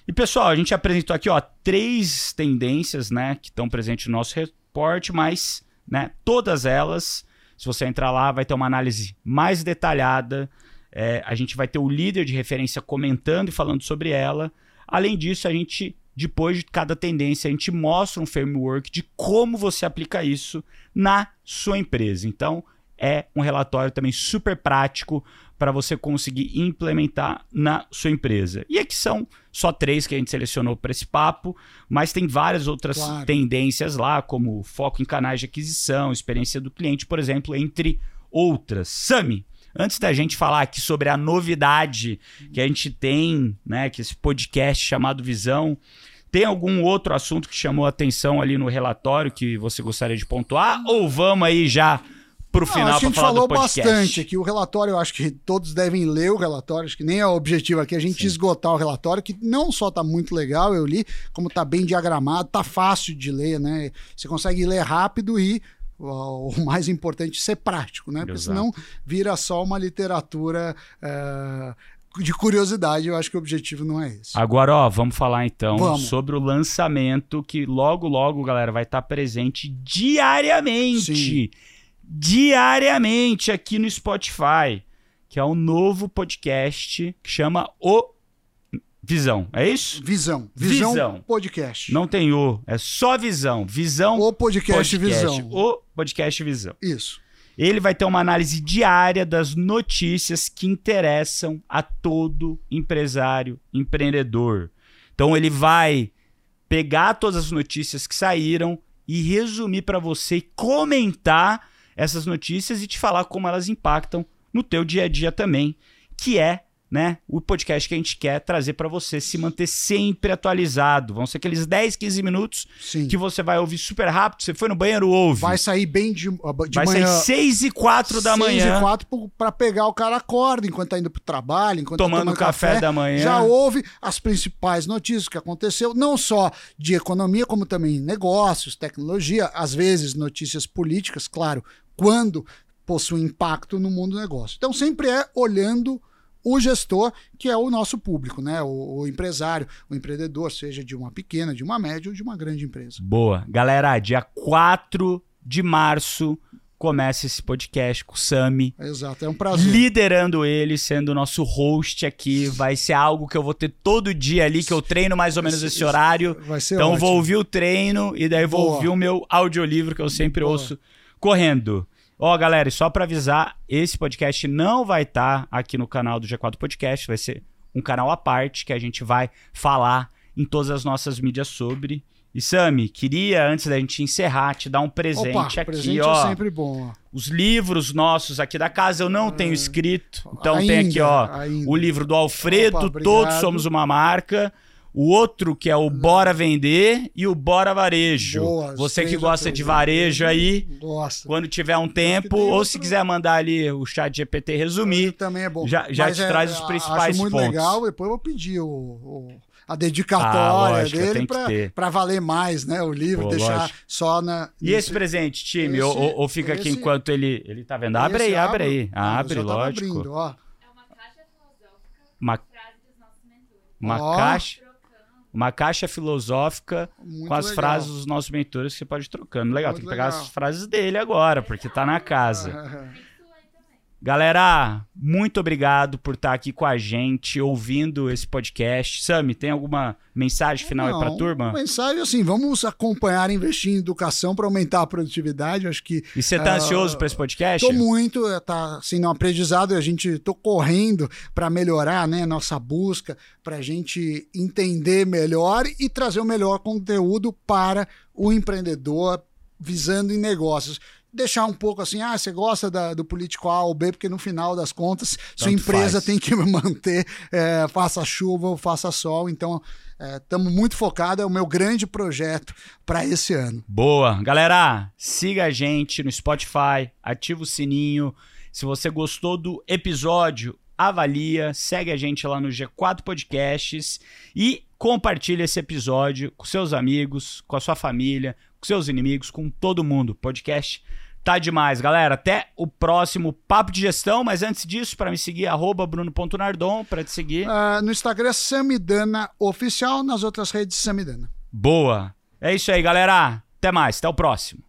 E pessoal, a gente apresentou aqui ó, três tendências né, que estão presentes no nosso reporte, mas né, todas elas, se você entrar lá, vai ter uma análise mais detalhada. É, a gente vai ter o líder de referência comentando e falando sobre ela. Além disso, a gente depois de cada tendência, a gente mostra um framework de como você aplica isso na sua empresa. Então, é um relatório também super prático para você conseguir implementar na sua empresa. E aqui são só três que a gente selecionou para esse papo, mas tem várias outras claro. tendências lá, como foco em canais de aquisição, experiência do cliente, por exemplo, entre outras. Sami, Antes da gente falar aqui sobre a novidade que a gente tem, né, que esse podcast chamado Visão, tem algum outro assunto que chamou a atenção ali no relatório que você gostaria de pontuar? Ou vamos aí já pro Não, final para falar falou do podcast? bastante aqui. O relatório, eu acho que todos devem ler o relatório. Acho que nem é o objetivo aqui a gente Sim. esgotar o relatório, que não só tá muito legal, eu li, como tá bem diagramado, tá fácil de ler, né? Você consegue ler rápido e o <laughs> mais importante ser prático, né? Porque Exato. senão vira só uma literatura uh, de curiosidade. Eu acho que o objetivo não é esse. Agora, ó, vamos falar então vamos. sobre o lançamento que logo, logo, galera, vai estar presente diariamente. Sim. Diariamente aqui no Spotify, que é um novo podcast que chama O Visão, é isso? Visão. Visão. Visão. Podcast. Não tem o, é só visão. Visão. O podcast, podcast Visão. O podcast Visão. Isso. Ele vai ter uma análise diária das notícias que interessam a todo empresário, empreendedor. Então ele vai pegar todas as notícias que saíram e resumir para você, comentar essas notícias e te falar como elas impactam no teu dia a dia também, que é né? O podcast que a gente quer trazer para você se manter sempre atualizado. Vão ser aqueles 10, 15 minutos Sim. que você vai ouvir super rápido. Você foi no banheiro, ouve. Vai sair bem de, de vai manhã. sair 6 e 4 da manhã. 6 e 4 para pegar o cara acorda enquanto tá indo pro trabalho, enquanto Tomando tá tomando café da manhã. Já ouve as principais notícias que aconteceu, não só de economia, como também negócios, tecnologia, às vezes notícias políticas, claro, quando possui impacto no mundo do negócio. Então sempre é olhando o gestor, que é o nosso público, né? O, o, empresário, o empreendedor, seja de uma pequena, de uma média ou de uma grande empresa. Boa. Galera, dia 4 de março começa esse podcast com o Sami. Exato, é um prazer. Liderando ele, sendo o nosso host aqui. Vai ser algo que eu vou ter todo dia ali, que eu treino mais ou menos esse horário. Vai ser então ótimo. vou ouvir o treino e daí vou Boa. ouvir o meu audiolivro que eu sempre Boa. ouço correndo. Ó, galera, e só pra avisar, esse podcast não vai estar aqui no canal do G4 Podcast, vai ser um canal à parte que a gente vai falar em todas as nossas mídias sobre. E Sami, queria, antes da gente encerrar, te dar um presente Opa, aqui, presente ó. é sempre bom. ó. Os livros nossos aqui da casa eu não tenho escrito. Então tem Ainda, aqui, ó, ainda. o livro do Alfredo, Opa. Todos Somos Uma Marca. O outro que é o Bora Vender e o Bora Varejo. Boa, Você que gosta de varejo aí, Gosto. quando tiver um tempo, tem ou outro- se quiser mandar ali o chat GPT resumir. também é bom. já- já Mas te é- traz os principais acho muito pontos. legal, depois eu vou pedir o, o- a Ah, dedicatória lógico, tem dele pra valer mais, né? O livro, Pô, deixar lógico. só na. E esse presente, time? esse- ou, ou- fica aqui esse- enquanto ele. Ele tá vendo? Abre aí, abre aí. Ah, Abre, lógico. abrindo, ó. É uma caixa filosófica Uma- com frases dos nossos mentores. Uma Ó. caixa. Uma caixa filosófica Muito com as legal. frases dos nossos mentores que você pode ir trocando. Legal, Muito tem que pegar legal. as frases dele agora, porque tá na casa. <laughs> Galera, muito obrigado por estar aqui com a gente, ouvindo esse podcast. Sami, tem alguma mensagem final aí pra Não, turma? Mensagem assim, vamos acompanhar e investir em educação para aumentar a produtividade. Acho que E você tá Ah, ansioso pra esse podcast? Tô muito, eh, tá assim, no aprendizado, a gente tô correndo para melhorar, né, nossa busca, para a gente entender melhor e trazer o melhor conteúdo para o empreendedor visando em negócios. Deixar um pouco assim, ah, você gosta da- do político A ou B, porque no final das contas, sua Tanto empresa faz. tem que <laughs> manter, eh, faça chuva ou faça sol. Então, estamos muito focados, é o meu grande projeto para esse ano. Boa. Galera, siga a gente no Spotify, ativa o sininho. Se você gostou do episódio, avalia, segue a gente lá no G4 Podcasts e compartilha esse episódio com seus amigos, com a sua família, com seus inimigos, com todo mundo. Podcast tá demais, galera. Até o próximo Papo de Gestão, mas antes disso, para me seguir, arroba bruno.nardon, para te seguir. Ah, no Instagram, Samidana Oficial, nas outras redes, Samidana. Boa. É isso aí, galera. Até mais, até o próximo.